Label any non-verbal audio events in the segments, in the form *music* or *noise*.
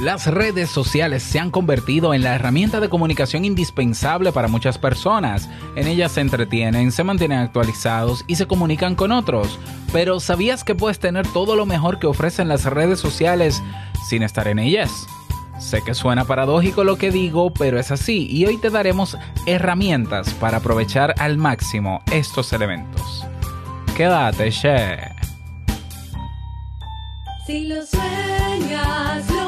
Las redes sociales se han convertido en la herramienta de comunicación indispensable para muchas personas. En ellas se entretienen, se mantienen actualizados y se comunican con otros. Pero ¿sabías que puedes tener todo lo mejor que ofrecen las redes sociales sin estar en ellas? Sé que suena paradójico lo que digo, pero es así y hoy te daremos herramientas para aprovechar al máximo estos elementos. Quédate, che. Si lo sueñas, lo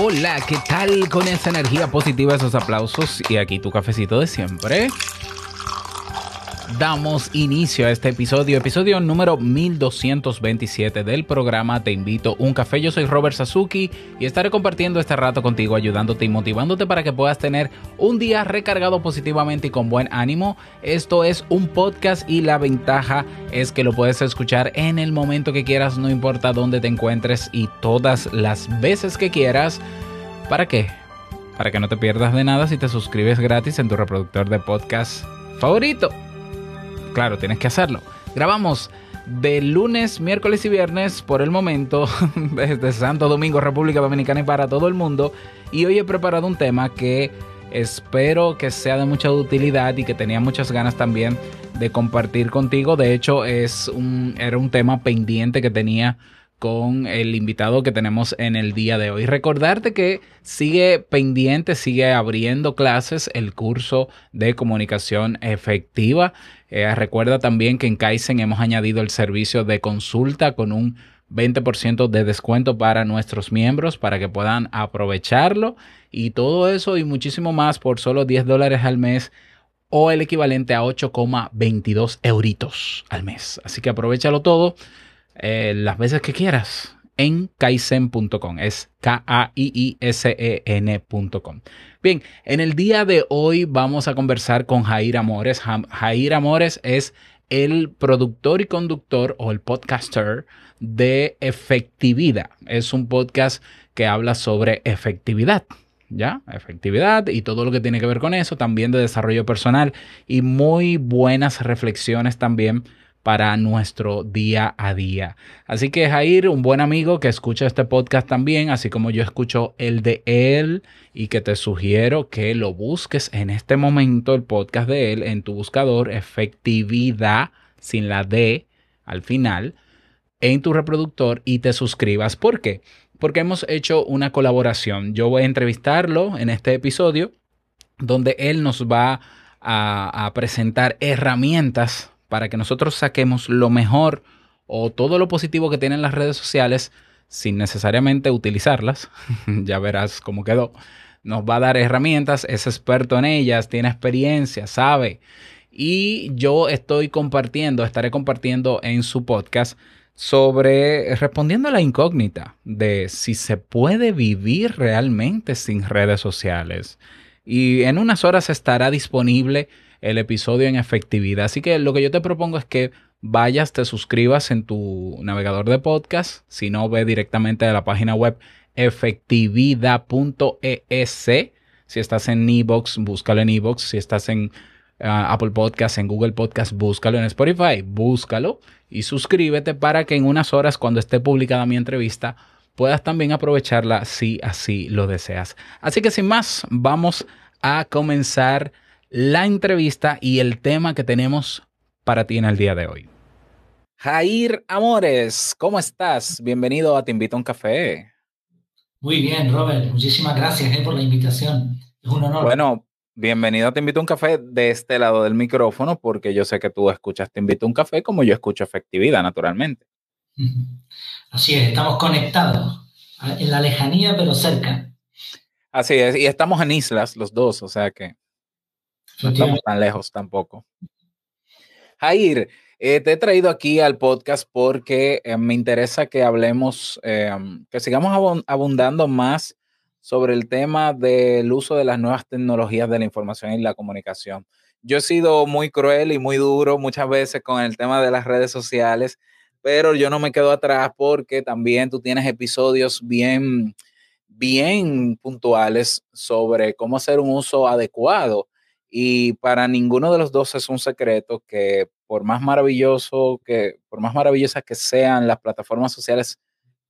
Hola, ¿qué tal con esa energía positiva, esos aplausos y aquí tu cafecito de siempre? Damos inicio a este episodio, episodio número 1227 del programa Te invito a un café. Yo soy Robert Sasuki y estaré compartiendo este rato contigo, ayudándote y motivándote para que puedas tener un día recargado positivamente y con buen ánimo. Esto es un podcast y la ventaja es que lo puedes escuchar en el momento que quieras, no importa dónde te encuentres y todas las veces que quieras. ¿Para qué? Para que no te pierdas de nada si te suscribes gratis en tu reproductor de podcast favorito claro, tienes que hacerlo. Grabamos de lunes, miércoles y viernes por el momento *laughs* desde Santo Domingo, República Dominicana y para todo el mundo. Y hoy he preparado un tema que espero que sea de mucha utilidad y que tenía muchas ganas también de compartir contigo. De hecho, es un, era un tema pendiente que tenía con el invitado que tenemos en el día de hoy. Recordarte que sigue pendiente, sigue abriendo clases el curso de comunicación efectiva. Eh, recuerda también que en Kaizen hemos añadido el servicio de consulta con un 20% de descuento para nuestros miembros para que puedan aprovecharlo y todo eso y muchísimo más por solo 10 dólares al mes o el equivalente a 8,22 euritos al mes. Así que aprovechalo todo eh, las veces que quieras en kaizen.com. Es K-A-I-I-S-E-N.com. Bien, en el día de hoy vamos a conversar con Jair Amores. Ja- Jair Amores es el productor y conductor o el podcaster de Efectividad. Es un podcast que habla sobre efectividad. ¿Ya? Efectividad y todo lo que tiene que ver con eso, también de desarrollo personal y muy buenas reflexiones también para nuestro día a día. Así que Jair, un buen amigo que escucha este podcast también, así como yo escucho el de él y que te sugiero que lo busques en este momento, el podcast de él, en tu buscador, efectividad, sin la D al final, en tu reproductor y te suscribas. ¿Por qué? Porque hemos hecho una colaboración. Yo voy a entrevistarlo en este episodio donde él nos va a, a presentar herramientas para que nosotros saquemos lo mejor o todo lo positivo que tienen las redes sociales sin necesariamente utilizarlas. *laughs* ya verás cómo quedó. Nos va a dar herramientas, es experto en ellas, tiene experiencia, sabe. Y yo estoy compartiendo, estaré compartiendo en su podcast sobre respondiendo a la incógnita de si se puede vivir realmente sin redes sociales. Y en unas horas estará disponible el episodio en efectividad. Así que lo que yo te propongo es que vayas, te suscribas en tu navegador de podcast. Si no, ve directamente a la página web efectividad.es. Si estás en Ebox, búscalo en Ebox. Si estás en uh, Apple Podcast, en Google Podcast, búscalo en Spotify, búscalo y suscríbete para que en unas horas, cuando esté publicada mi entrevista, puedas también aprovecharla si así lo deseas. Así que sin más, vamos a comenzar la entrevista y el tema que tenemos para ti en el día de hoy. Jair Amores, ¿cómo estás? Bienvenido a Te Invito a un Café. Muy bien, Robert. Muchísimas gracias eh, por la invitación. Es un honor. Bueno, bienvenido a Te Invito a un Café de este lado del micrófono, porque yo sé que tú escuchas Te Invito a un Café como yo escucho efectividad, naturalmente. Así es, estamos conectados en la lejanía, pero cerca. Así es, y estamos en islas los dos, o sea que no estamos tan lejos tampoco. Jair, eh, te he traído aquí al podcast porque eh, me interesa que hablemos, eh, que sigamos abun- abundando más sobre el tema del uso de las nuevas tecnologías de la información y la comunicación. Yo he sido muy cruel y muy duro muchas veces con el tema de las redes sociales, pero yo no me quedo atrás porque también tú tienes episodios bien, bien puntuales sobre cómo hacer un uso adecuado. Y para ninguno de los dos es un secreto que por más maravilloso que, por más maravillosas que sean las plataformas sociales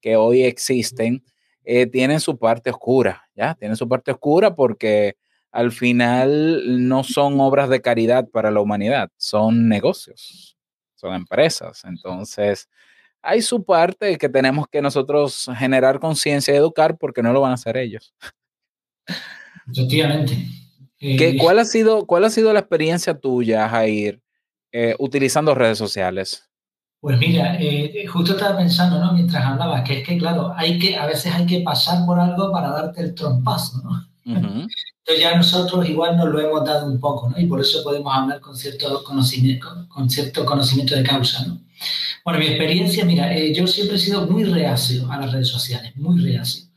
que hoy existen, eh, tienen su parte oscura, ¿ya? Tienen su parte oscura porque al final no son obras de caridad para la humanidad, son negocios, son empresas. Entonces, hay su parte que tenemos que nosotros generar conciencia y educar porque no lo van a hacer ellos. Efectivamente. Eh, ¿Qué- cuál, ha sido, ¿Cuál ha sido la experiencia tuya, Jair, eh, utilizando redes sociales? Pues mira, eh, justo estaba pensando, ¿no? Mientras hablabas, que es que, claro, hay que, a veces hay que pasar por algo para darte el trompazo, ¿no? *laughs* Entonces ya nosotros igual nos lo hemos dado un poco, ¿no? Y por eso podemos hablar con cierto conocimiento, con cierto conocimiento de causa, ¿no? Bueno, mi experiencia, mira, eh, yo siempre he sido muy reacio a las redes sociales, muy reacio.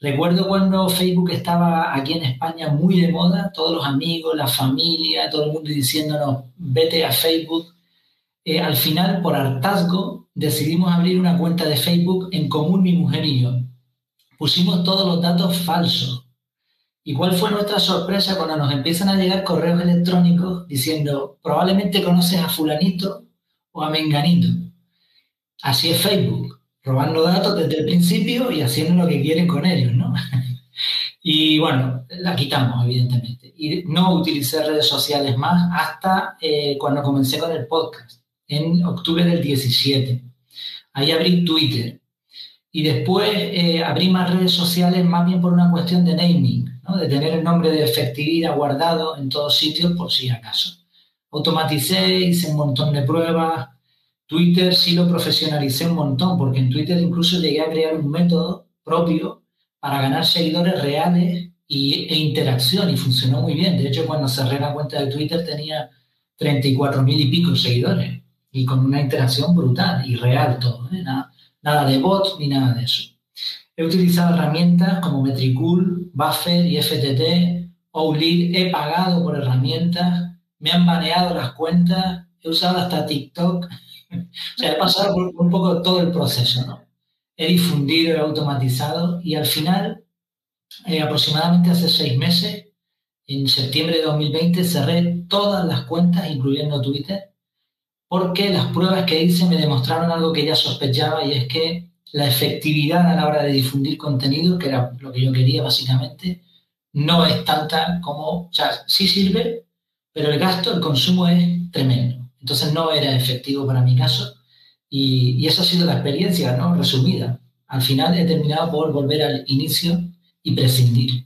Recuerdo cuando Facebook estaba aquí en España muy de moda, todos los amigos, la familia, todo el mundo diciéndonos, vete a Facebook. Eh, al final, por hartazgo, decidimos abrir una cuenta de Facebook en común mi mujer y yo. Pusimos todos los datos falsos. ¿Y cuál fue nuestra sorpresa cuando nos empiezan a llegar correos electrónicos diciendo, probablemente conoces a fulanito o a menganito? Así es Facebook, robando datos desde el principio y haciendo lo que quieren con ellos, ¿no? *laughs* y bueno, la quitamos, evidentemente. Y no utilicé redes sociales más hasta eh, cuando comencé con el podcast, en octubre del 17. Ahí abrí Twitter. Y después eh, abrí más redes sociales más bien por una cuestión de naming, ¿no? de tener el nombre de efectividad guardado en todos sitios por si acaso. Automaticé, hice un montón de pruebas. Twitter sí lo profesionalicé un montón, porque en Twitter incluso llegué a crear un método propio para ganar seguidores reales y, e interacción y funcionó muy bien. De hecho, cuando cerré la cuenta de Twitter tenía 34 mil y pico seguidores y con una interacción brutal y real todo, ¿eh? nada, nada de bots ni nada de eso. He utilizado herramientas como Metricool, Buffer y FTT, Outlead, he pagado por herramientas, me han baneado las cuentas, he usado hasta TikTok, *laughs* o sea, he pasado por un poco todo el proceso, ¿no? He difundido, he automatizado y al final, eh, aproximadamente hace seis meses, en septiembre de 2020, cerré todas las cuentas, incluyendo Twitter, porque las pruebas que hice me demostraron algo que ya sospechaba y es que la efectividad a la hora de difundir contenido, que era lo que yo quería básicamente, no es tanta como, o sea, sí sirve, pero el gasto, el consumo es tremendo. Entonces no era efectivo para mi caso y, y esa ha sido la experiencia, ¿no? Resumida. Al final he terminado por volver al inicio y prescindir.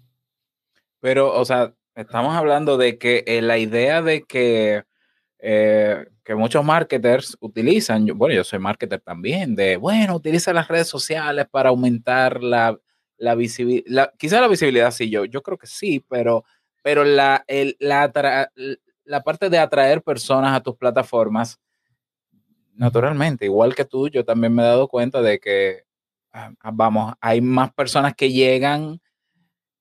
Pero, o sea, estamos hablando de que eh, la idea de que, eh, que muchos marketers utilizan, yo- bueno, yo soy marketer también, de, bueno, utiliza las redes sociales para aumentar la, la visibilidad, quizá la visibilidad sí, yo, yo creo que sí, pero, pero la, el- la, la parte de atraer personas a tus plataformas, naturalmente, igual que tú, yo también me he dado cuenta de que, ah, vamos, hay más personas que llegan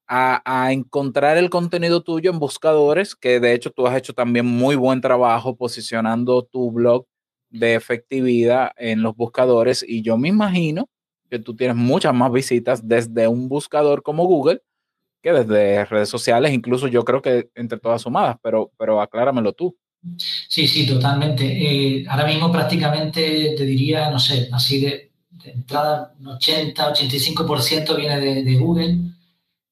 a, a encontrar el contenido tuyo en buscadores, que de hecho tú has hecho también muy buen trabajo posicionando tu blog de efectividad en los buscadores y yo me imagino que tú tienes muchas más visitas desde un buscador como Google que desde redes sociales, incluso yo creo que entre todas sumadas, pero, pero acláramelo tú. Sí, sí, totalmente. Eh, ahora mismo prácticamente te diría, no sé, así de, de entrada, un 80, 85% viene de, de Google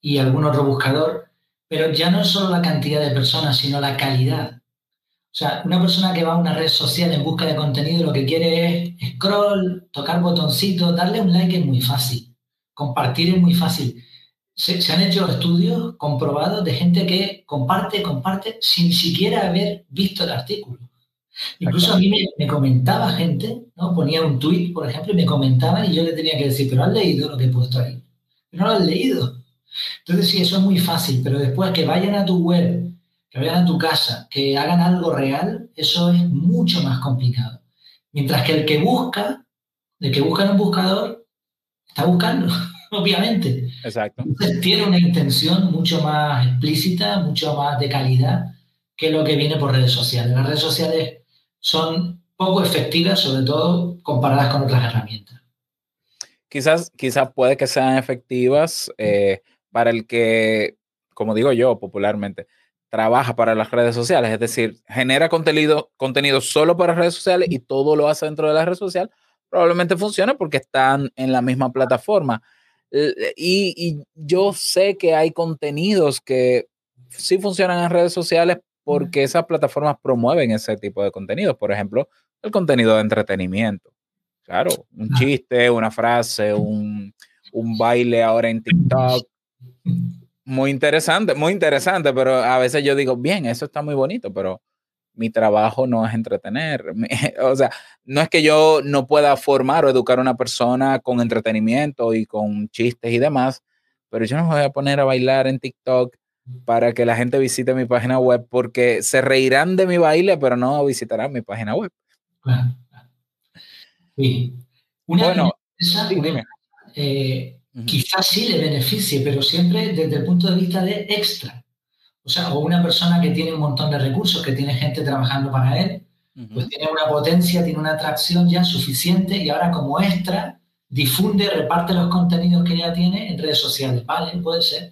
y algún otro buscador, pero ya no es solo la cantidad de personas, sino la calidad. O sea, una persona que va a una red social en busca de contenido lo que quiere es scroll, tocar botoncitos, darle un like es muy fácil, compartir es muy fácil. Se, han hecho estudios comprobados de gente que comparte, comparte sin siquiera haber visto el artículo. Incluso a mí me, me comentaba gente, ¿no? Ponía un tweet, por ejemplo, y me comentaban y yo le tenía que decir, pero has leído lo que he puesto ahí. No lo has leído. Entonces sí, eso es muy fácil, pero después que vayan a tu web, que vayan a tu casa, que hagan algo real, eso es mucho más complicado. Mientras que el que busca, el que busca en un buscador, está buscando, obviamente. Exacto. Entonces tiene una intención mucho más explícita, mucho más de calidad que lo que viene por redes sociales. Las redes sociales son poco efectivas, sobre todo comparadas con otras herramientas. Quizás, quizás puede que sean efectivas eh, para el que, como digo yo popularmente, trabaja para las redes sociales, es decir, genera contenido, contenido solo para redes sociales y todo lo hace dentro de la red social, probablemente funcione porque están en la misma plataforma. Eh, Y, y yo sé que hay contenidos que sí funcionan en redes sociales porque esas plataformas promueven ese tipo de contenidos. Por ejemplo, el contenido de entretenimiento. Claro, un chiste, una frase, un, un baile ahora en TikTok. Muy interesante, muy interesante, pero a veces yo digo, bien, eso está muy bonito, pero mi trabajo no es entretener. *laughs* O sea, no es que yo no pueda formar o educar a una persona con entretenimiento y con chistes y demás, pero yo no me voy a poner a bailar en TikTok para que la gente visite mi página web porque se reirán de mi baile, pero no visitarán mi página web. Claro. claro. Sí. Una Bueno, empresa, sí, una dime. empresa, eh, quizás sí le beneficie, pero siempre desde el punto de vista de extra. O sea, o una persona que tiene un montón de recursos, que tiene gente trabajando para él, pues tiene una potencia, tiene una atracción ya suficiente y ahora como extra difunde, reparte los contenidos que ya tiene en redes sociales. Vale, puede ser.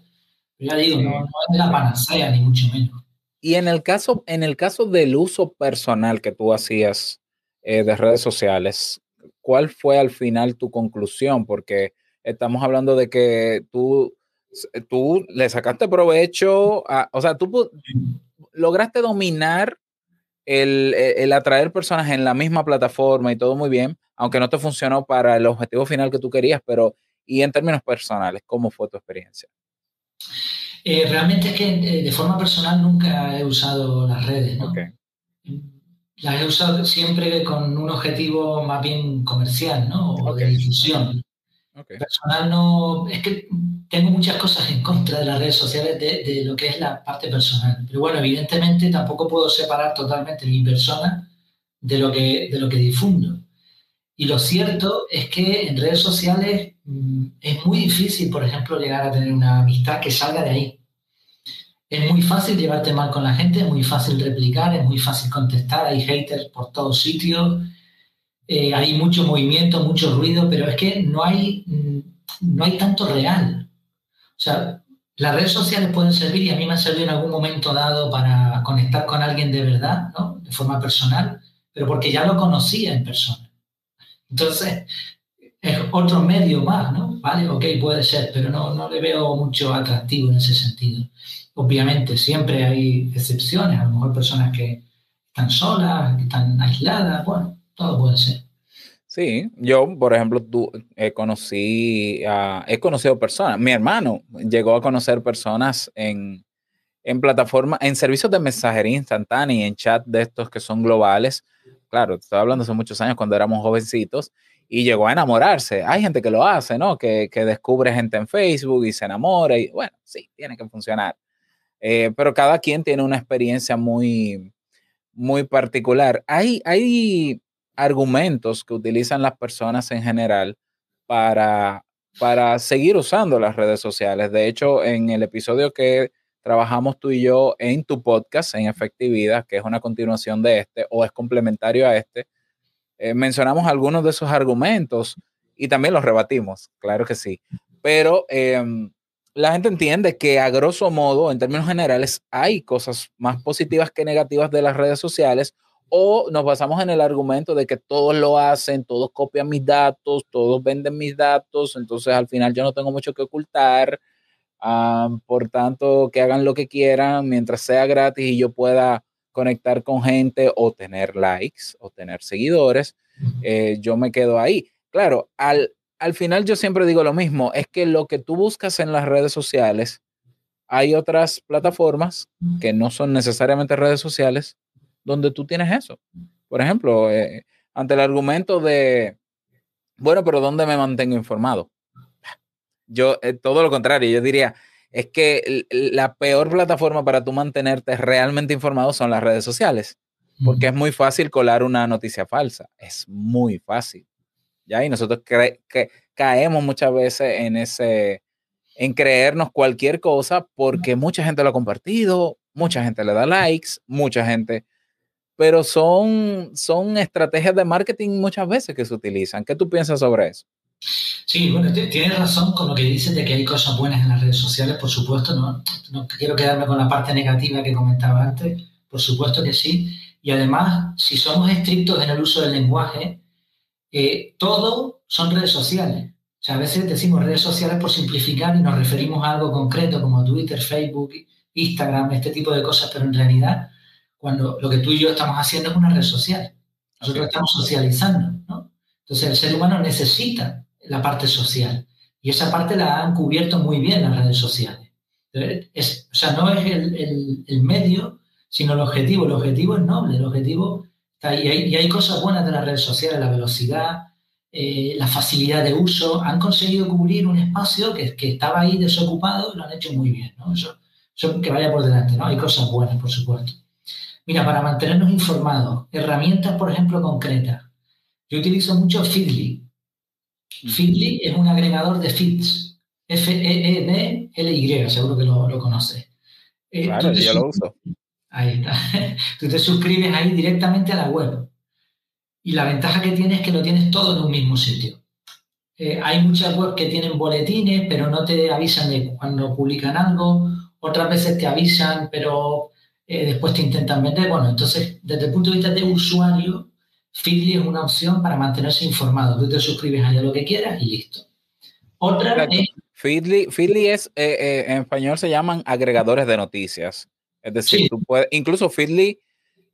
Pero ya digo, Sí. no, no es de la panacea, ni mucho menos. Y en el caso, en el caso del uso personal que tú hacías eh, de redes sociales, ¿cuál fue al final tu conclusión? Porque estamos hablando de que tú, tú le sacaste provecho, a- o sea, tú lograste dominar el, el atraer personas en la misma plataforma y todo muy bien, aunque no te funcionó para el objetivo final que tú querías, pero y en términos personales, ¿cómo fue tu experiencia? Eh, realmente es que eh, de forma personal nunca he usado las redes, ¿no? Las he usado siempre con un objetivo más bien comercial, ¿no? O de difusión. Ok. Personal no... Es que tengo muchas cosas en contra de las redes sociales de, de lo que es la parte personal. Pero bueno, evidentemente tampoco puedo separar totalmente mi persona de lo que, de lo que difundo. Y lo cierto es que en redes sociales mm, es muy difícil, por ejemplo, llegar a tener una amistad que salga de ahí. Es muy fácil llevarte mal con la gente, es muy fácil replicar, es muy fácil contestar, hay haters por todos sitios, eh, hay mucho movimiento, mucho ruido, pero es que no hay, mm, no hay tanto real. O sea, las redes sociales pueden servir y a mí me han servido en algún momento dado para conectar con alguien de verdad, ¿no? De forma personal, pero porque ya lo conocía en persona. Entonces, es otro medio más, ¿no? Vale, ok, puede ser, pero no, no le veo mucho atractivo en ese sentido. Obviamente, siempre hay excepciones, a lo mejor personas que están solas, que están aisladas, bueno, todo puede ser. Sí, yo, por ejemplo, tú, eh, conocí, he conocido personas, mi hermano llegó a conocer personas en, en plataformas, en servicios de mensajería instantánea y en chat de estos que son globales. Claro, te estoy hablando hace muchos años cuando éramos jovencitos y llegó a enamorarse. Hay gente que lo hace, ¿no? Que, que descubre gente en Facebook y se enamora y bueno, sí, tiene que funcionar. Eh, pero cada quien tiene una experiencia muy, muy particular. Hay, hay argumentos que utilizan las personas en general para, para seguir usando las redes sociales. De hecho, en el episodio que trabajamos tú y yo en tu podcast, en Efectividad, que es una continuación de este o es complementario a este, eh, mencionamos algunos de esos argumentos y también los rebatimos, claro que sí. Pero em, la gente entiende que a grosso modo, en términos generales, hay cosas más positivas que negativas de las redes sociales o nos basamos en el argumento de que todos lo hacen, todos copian mis datos, todos venden mis datos, entonces al final yo no tengo mucho que ocultar, ah, por tanto que hagan lo que quieran mientras sea gratis y yo pueda conectar con gente o tener likes o tener seguidores, eh, yo me quedo ahí. Claro, al, al final yo siempre digo lo mismo, es que lo que tú buscas en las redes sociales, hay otras plataformas que no son necesariamente redes sociales donde tú tienes eso. Por ejemplo, eh, ante el argumento de, bueno, pero ¿dónde me mantengo informado? Yo, eh, todo lo contrario, yo diría, es que la peor plataforma para tú mantenerte realmente informado son las redes sociales, porque es muy fácil colar una noticia falsa, es muy fácil. ¿ya? Y nosotros cre- que caemos muchas veces en ese, en creernos cualquier cosa porque mucha gente lo ha compartido, mucha gente le da likes, mucha gente, pero son, son estrategias de marketing muchas veces que se utilizan. ¿Qué tú piensas sobre eso? Sí, bueno, tienes razón con lo que dices de que hay cosas buenas en las redes sociales, por supuesto, no, no quiero quedarme con la parte negativa que comentaba antes, por supuesto que sí. Y además, si somos estrictos en el uso del lenguaje, eh, todo son redes sociales. O sea, a veces decimos redes sociales por simplificar y nos referimos a algo concreto como Twitter, Facebook, Instagram, este tipo de cosas, pero en realidad, cuando lo que tú y yo estamos haciendo es una red social. Nosotros estamos socializando, ¿no? Entonces, el ser humano necesita la parte social. Y esa parte la han cubierto muy bien las redes sociales. Es- o sea, no es el, el- el medio, sino el objetivo. El objetivo es noble, el objetivo está. Y hay, y hay cosas buenas de las redes sociales, la velocidad, eh, la facilidad de uso. Han conseguido cubrir un espacio que, que estaba ahí desocupado y lo han hecho muy bien, ¿no? Eso, eso que vaya por delante, ¿no? Hay cosas buenas, por supuesto. Mira, para mantenernos informados, herramientas, por ejemplo, concretas. Yo utilizo mucho Feedly. Feedly es un agregador de feeds. F-E-E-D-L-Y, seguro que lo, lo conoces. Eh, Claro, yo lo uso. Ahí está. *laughs* Tú te suscribes ahí directamente a la web. Y la ventaja que tienes es que lo tienes todo en un mismo sitio. Eh, hay muchas webs que tienen boletines, pero no te avisan de cuando publican algo. Otras veces te avisan, pero eh, después te intentan vender. Bueno, entonces, desde el punto de vista de usuario, Feedly es una opción para mantenerse informado. Tú te suscribes ahí a lo que quieras y listo. Otra Exacto. es Feedly, Feedly es, eh, eh, en español se llaman agregadores de noticias. Es decir, Sí. tú puedes, incluso Feedly,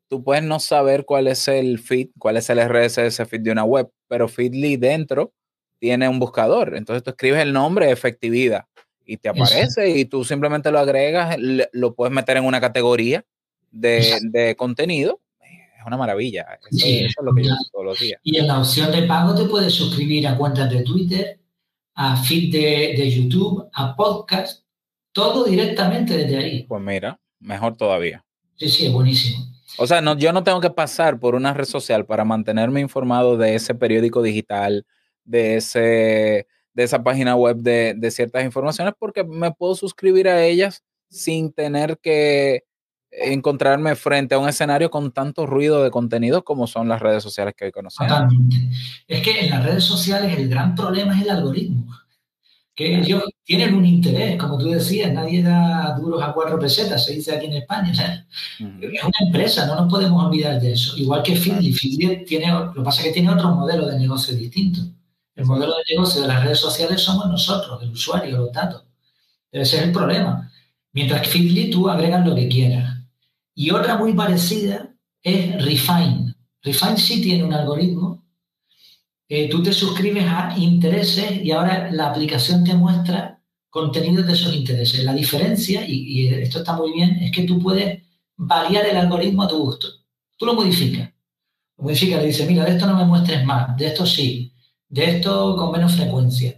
tú puedes no saber cuál es el feed, cuál es el RSS feed de una web, pero Feedly dentro tiene un buscador. Entonces tú escribes el nombre, efectividad, y te aparece y tú simplemente lo agregas, lo puedes meter en una categoría de, de contenido. Es una maravilla. Eso, Sí, eso es lo que yo claro. uso todos los días. Y en la opción de pago te puedes suscribir a cuentas de Twitter, a feed de, de YouTube, a podcast, todo directamente desde ahí. Pues mira, mejor todavía. Sí, sí, es buenísimo. O sea, no, yo no tengo que pasar por una red social para mantenerme informado de ese periódico digital, de, ese, de esa página web de, de ciertas informaciones, porque me puedo suscribir a ellas sin tener que encontrarme frente a un escenario con tanto ruido de contenido como son las redes sociales que hoy conocemos. Totalmente. Es que en las redes sociales el gran problema es el algoritmo. Que ellos tienen un interés, como tú decías, nadie da duros a cuatro pesetas, se dice aquí en España. es una empresa, no nos podemos olvidar de eso. Igual que Feedly. Feedly tiene, lo que pasa es que tiene otro modelo de negocio distinto. El modelo de negocio de las redes sociales somos nosotros, el usuario, los datos. Ese es el problema. Mientras que Feedly tú agregas lo que quieras. Y otra muy parecida es Refine. Refine sí tiene un algoritmo. Eh, tú te suscribes a intereses y ahora la aplicación te muestra contenidos de esos intereses. La diferencia, y, y esto está muy bien, es que tú puedes variar el algoritmo a tu gusto. Tú lo modificas. Lo modificas, le dices, mira, de esto no me muestres más, de esto sí, de esto con menos frecuencia.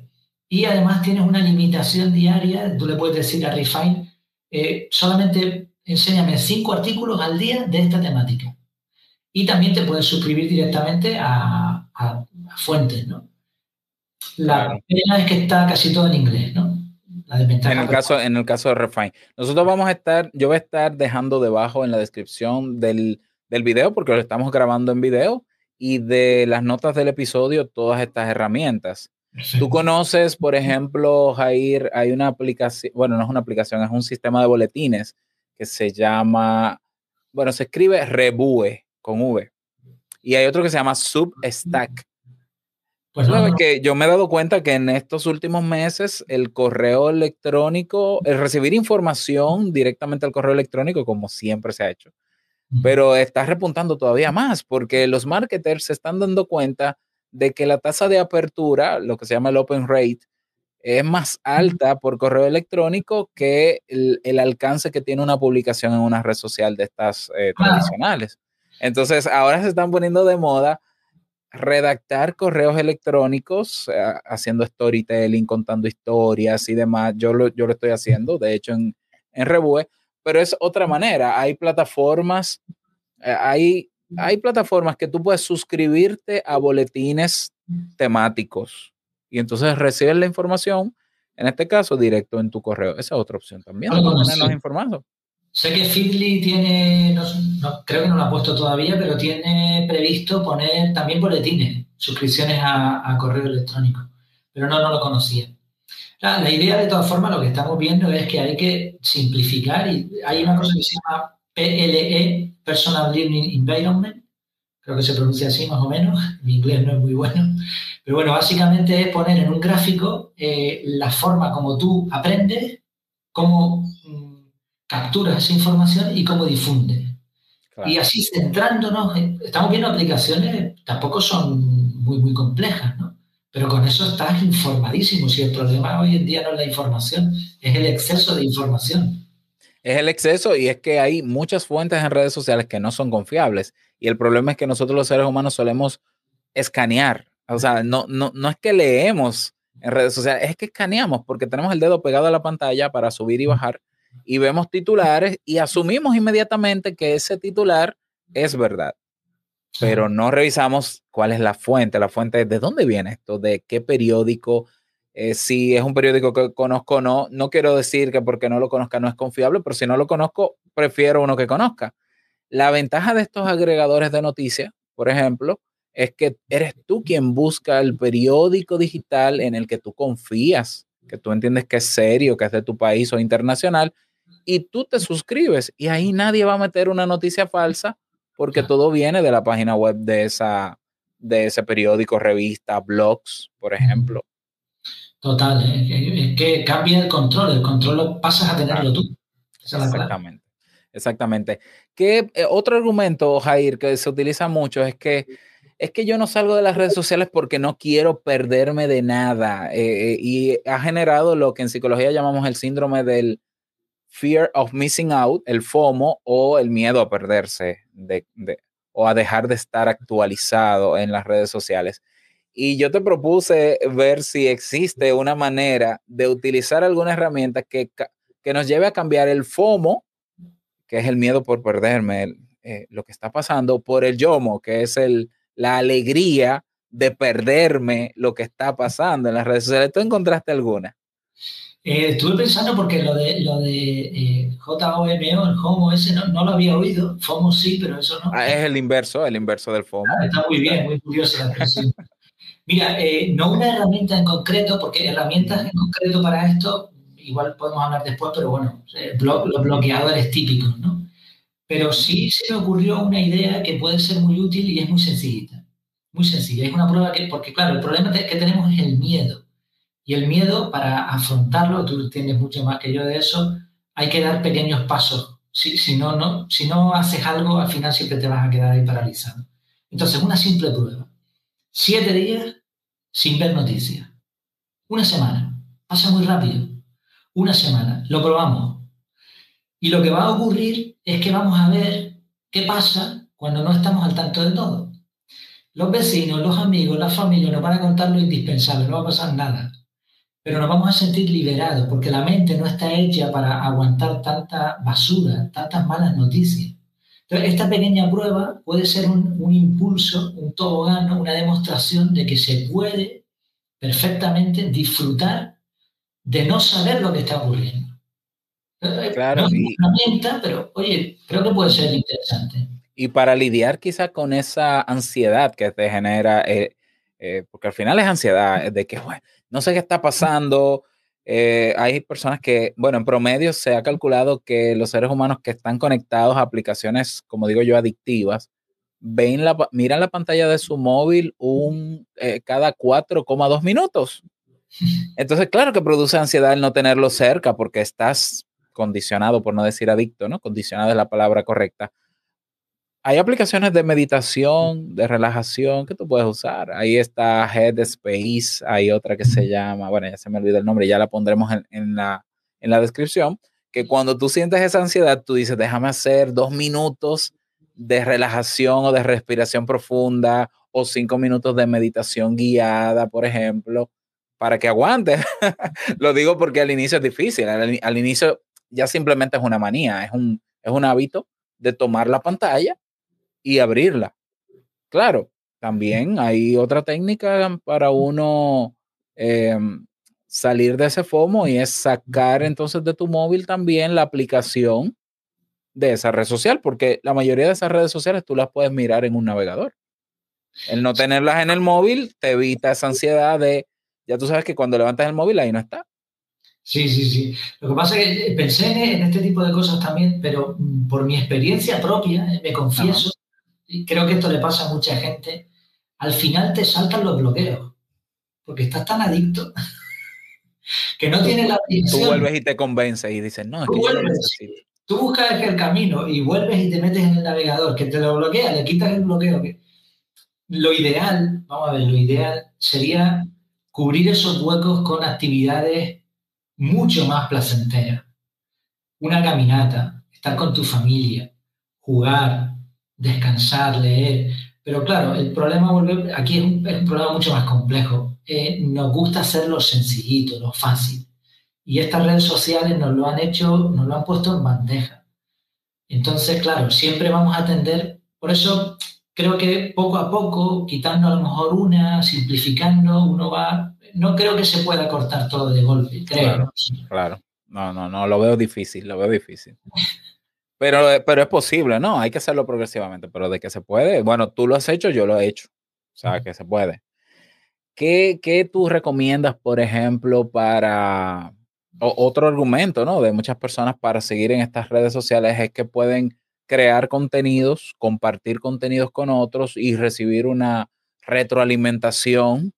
Y además tienes una limitación diaria, tú le puedes decir a Refine, eh, solamente enséñame cinco artículos al día de esta temática. Y también te puedes suscribir directamente a, a- a fuentes, ¿no? La Claro. pena es que está casi todo en inglés, ¿no? La desventaja. En el caso, en el caso de Refine. Nosotros vamos a estar, yo voy a estar dejando debajo en la descripción del, del video, porque lo estamos grabando en video, y de las notas del episodio, todas estas herramientas. Tú conoces, por ejemplo, Jair, hay una aplicación, bueno, no es una aplicación, es un sistema de boletines que se llama, bueno, se escribe Rebue con V. Y hay otro que se llama Substack. Pues no, no, que yo me he dado cuenta que en estos últimos meses el correo electrónico, el recibir información directamente al correo electrónico, como siempre se ha hecho, pero está repuntando todavía más porque los marketers se están dando cuenta de que la tasa de apertura, lo que se llama el open rate, es más alta por correo electrónico que el, el alcance que tiene una publicación en una red social de estas eh, tradicionales. Entonces, ahora se están poniendo de moda redactar correos electrónicos, eh, haciendo storytelling, contando historias y demás. Yo lo, yo lo estoy haciendo, de hecho, en, en Rebue, pero es otra manera. Hay plataformas, eh, hay, hay plataformas que tú puedes suscribirte a boletines temáticos y entonces recibes la información, en este caso, directo en tu correo. Esa es otra opción también, No mantenernos conocí. informados. Sé que Feedly tiene, no, no- creo que no lo ha puesto todavía, pero tiene previsto poner también boletines, suscripciones a, a correo electrónico. Pero no, no lo conocía. La, la idea, de todas formas, lo que estamos viendo es que hay que simplificar y hay una cosa que se llama PLE, Personal Learning Environment, creo que se pronuncia así más o menos, mi inglés no es muy bueno, pero bueno, básicamente es poner en un gráfico eh, la forma como tú aprendes, cómo mm, capturas esa información y cómo difundes. Claro. Y así centrándonos, en- estamos viendo aplicaciones, tampoco son muy, muy complejas, ¿no? Pero con eso estás informadísimo. Si el problema hoy en día no es la información, es el exceso de información. Es el exceso y es que hay muchas fuentes en redes sociales que no son confiables. Y el problema es que nosotros los seres humanos solemos escanear. O sea, no, no, no es que leemos en redes sociales, es que escaneamos porque tenemos el dedo pegado a la pantalla para subir y bajar y vemos titulares y asumimos inmediatamente que ese titular es verdad. Pero no revisamos cuál es la fuente, la fuente de dónde viene esto, de qué periódico, eh, si es un periódico que conozco o no. No quiero decir que porque no lo conozca no es confiable, pero si no lo conozco, prefiero uno que conozca. La ventaja de estos agregadores de noticias, por ejemplo, es que eres tú quien busca el periódico digital en el que tú confías, que tú entiendes que es serio, que es de tu país o internacional, y tú te suscribes y ahí nadie va a meter una noticia falsa porque todo viene de la página web de, esa, de ese periódico, revista, blogs, por ejemplo. Total, es es que cambia el control, el control lo pasas a tenerlo tú. Esa. Exactamente. Exactamente. Que eh, otro argumento, Jair, que se utiliza mucho es que es que yo no salgo de las redes sociales porque no quiero perderme de nada. eh, eh, y ha generado lo que en psicología llamamos el síndrome del fear of missing out, el FOMO o el miedo a perderse de, de- o a dejar de estar actualizado en las redes sociales. Y yo te propuse ver si existe una manera de utilizar alguna herramienta que, que nos lleve a cambiar el FOMO, que es el miedo por perderme eh, lo que está pasando, por el YOMO, que es el, la alegría de perderme lo que está pasando en las redes sociales. ¿Tú encontraste alguna? Eh, estuve pensando porque lo de, lo de eh, JOMO, el HOMO ese, no, no lo había oído. FOMO sí, pero eso no. Ah, es el inverso, el inverso del FOMO. Está muy bien, muy curiosa la expresión. Mira, eh, no una herramienta en concreto, porque herramientas en concreto para esto, igual podemos hablar después, pero bueno, eh, blo- los bloqueadores típicos, ¿no? Pero sí se me ocurrió una idea que puede ser muy útil y es muy sencillita. Muy sencilla. Es una prueba que, porque claro, el problema que tenemos es el miedo. Y el miedo, para afrontarlo, tú entiendes mucho más que yo de eso, hay que dar pequeños pasos. Si, si, no, no, si no haces algo, al final siempre te vas a quedar ahí paralizado. Entonces, una simple prueba. Siete días sin ver noticias. Una semana. Pasa muy rápido. Una semana. Lo probamos. Y lo que va a ocurrir es que vamos a ver qué pasa cuando no estamos al tanto de todo. Los vecinos, los amigos, la familia nos van a contar lo indispensable, no va a pasar nada. Pero nos vamos a sentir liberados porque la mente no está hecha para aguantar tanta basura, tantas malas noticias. Entonces, esta pequeña prueba puede ser un, un impulso, un tobogán, una demostración de que se puede perfectamente disfrutar de no saber lo que está ocurriendo. Claro, no es una herramienta, pero oye, creo que puede ser interesante. Y para lidiar quizá con esa ansiedad que te genera, eh, eh, porque al final es ansiedad, eh, de que, bueno, no sé qué está pasando. eh, hay personas que, bueno, en promedio se ha calculado que los seres humanos que están conectados a aplicaciones, como digo yo, adictivas, ven la, miran la pantalla de su móvil un, eh, cada 4,2 minutos. Entonces, claro que produce ansiedad el no tenerlo cerca porque estás condicionado, por no decir adicto, ¿no? Condicionado es la palabra correcta hay aplicaciones de meditación, de relajación que tú puedes usar. Ahí está Headspace, hay otra que se llama, bueno, ya se me olvidó el nombre, ya la pondremos en, en la, en la descripción, que cuando tú sientes esa ansiedad, tú dices, déjame hacer dos minutos de relajación o de respiración profunda o cinco minutos de meditación guiada, por ejemplo, para que aguantes. *laughs* Lo digo porque al inicio es difícil, al, al inicio ya simplemente es una manía, es un, es un hábito de tomar la pantalla y abrirla. Claro, también hay otra técnica para uno eh, salir de ese FOMO y es sacar entonces de tu móvil también la aplicación de esa red social, porque la mayoría de esas redes sociales tú las puedes mirar en un navegador. El no tenerlas en el móvil te evita esa ansiedad de, ya tú sabes que cuando levantas el móvil ahí no está. Sí, sí, sí. Lo que pasa es que pensé en, en este tipo de cosas también, pero mm, por mi experiencia propia, eh, me confieso, y creo que esto le pasa a mucha gente, al final te saltan los bloqueos, porque estás tan adicto *laughs* que no tienes la Tú obligación. vuelves y te convences y dices, no, es Tú que yo lo vuelves. necesito. Tú buscas el camino y vuelves y te metes en el navegador, que te lo bloquea, le quitas el bloqueo. que- Lo ideal, vamos a ver, lo ideal sería cubrir esos huecos con actividades mucho más placenteras. Una caminata, estar con tu familia, jugar, descansar, leer. Pero claro, el problema vuelve, aquí es un, es un problema mucho más complejo. Eh, nos gusta hacerlo sencillito, lo fácil. Y estas redes sociales nos lo han hecho, nos lo han puesto en bandeja. Entonces, claro, siempre vamos a tender, por eso creo que poco a poco, quitando a lo mejor una, simplificando, uno va, no creo que se pueda cortar todo de golpe, creo. Claro. ¿no? Claro. No, no, no, lo veo difícil, lo veo difícil. *laughs* Pero, pero es posible, ¿no? Hay que hacerlo progresivamente, pero de que se puede, bueno, tú lo has hecho, yo lo he hecho. O sea, que se puede. ¿Qué, qué tú recomiendas, por ejemplo, para o- otro argumento, ¿no? De muchas personas para seguir en estas redes sociales es que pueden crear contenidos, compartir contenidos con otros y recibir una retroalimentación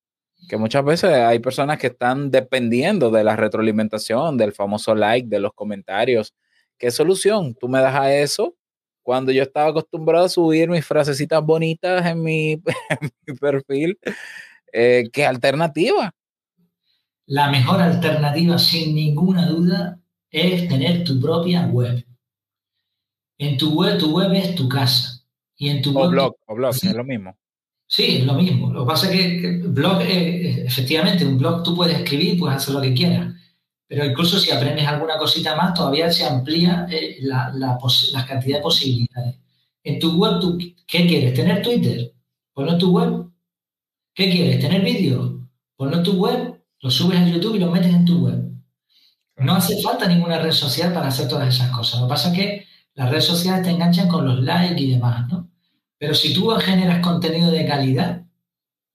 que muchas veces hay personas que están dependiendo de la retroalimentación, del famoso like, de los comentarios. ¿Qué solución tú me das a eso? Cuando yo estaba acostumbrado a subir mis frasecitas bonitas en mi, *laughs* en mi perfil, eh, ¿qué alternativa? La mejor alternativa, sin ninguna duda, es tener tu propia web. En tu web, tu web es tu casa. Y en tu O web, blog, o blog, Sí. es lo mismo. Sí, es lo mismo. Lo que pasa es que blog, eh, efectivamente, un blog tú puedes escribir, puedes hacer lo que quieras. Pero incluso si aprendes alguna cosita más, todavía se amplía eh, la, la pos- la cantidad de posibilidades. En tu web, tú, ¿qué quieres? ¿Tener Twitter? Ponlo en tu web. ¿Qué quieres? ¿Tener vídeo? Ponlo en tu web, lo subes a YouTube y lo metes en tu web. No hace falta ninguna red social para hacer todas esas cosas. Lo que pasa es que las redes sociales te enganchan con los likes y demás, ¿no? Pero si tú generas contenido de calidad,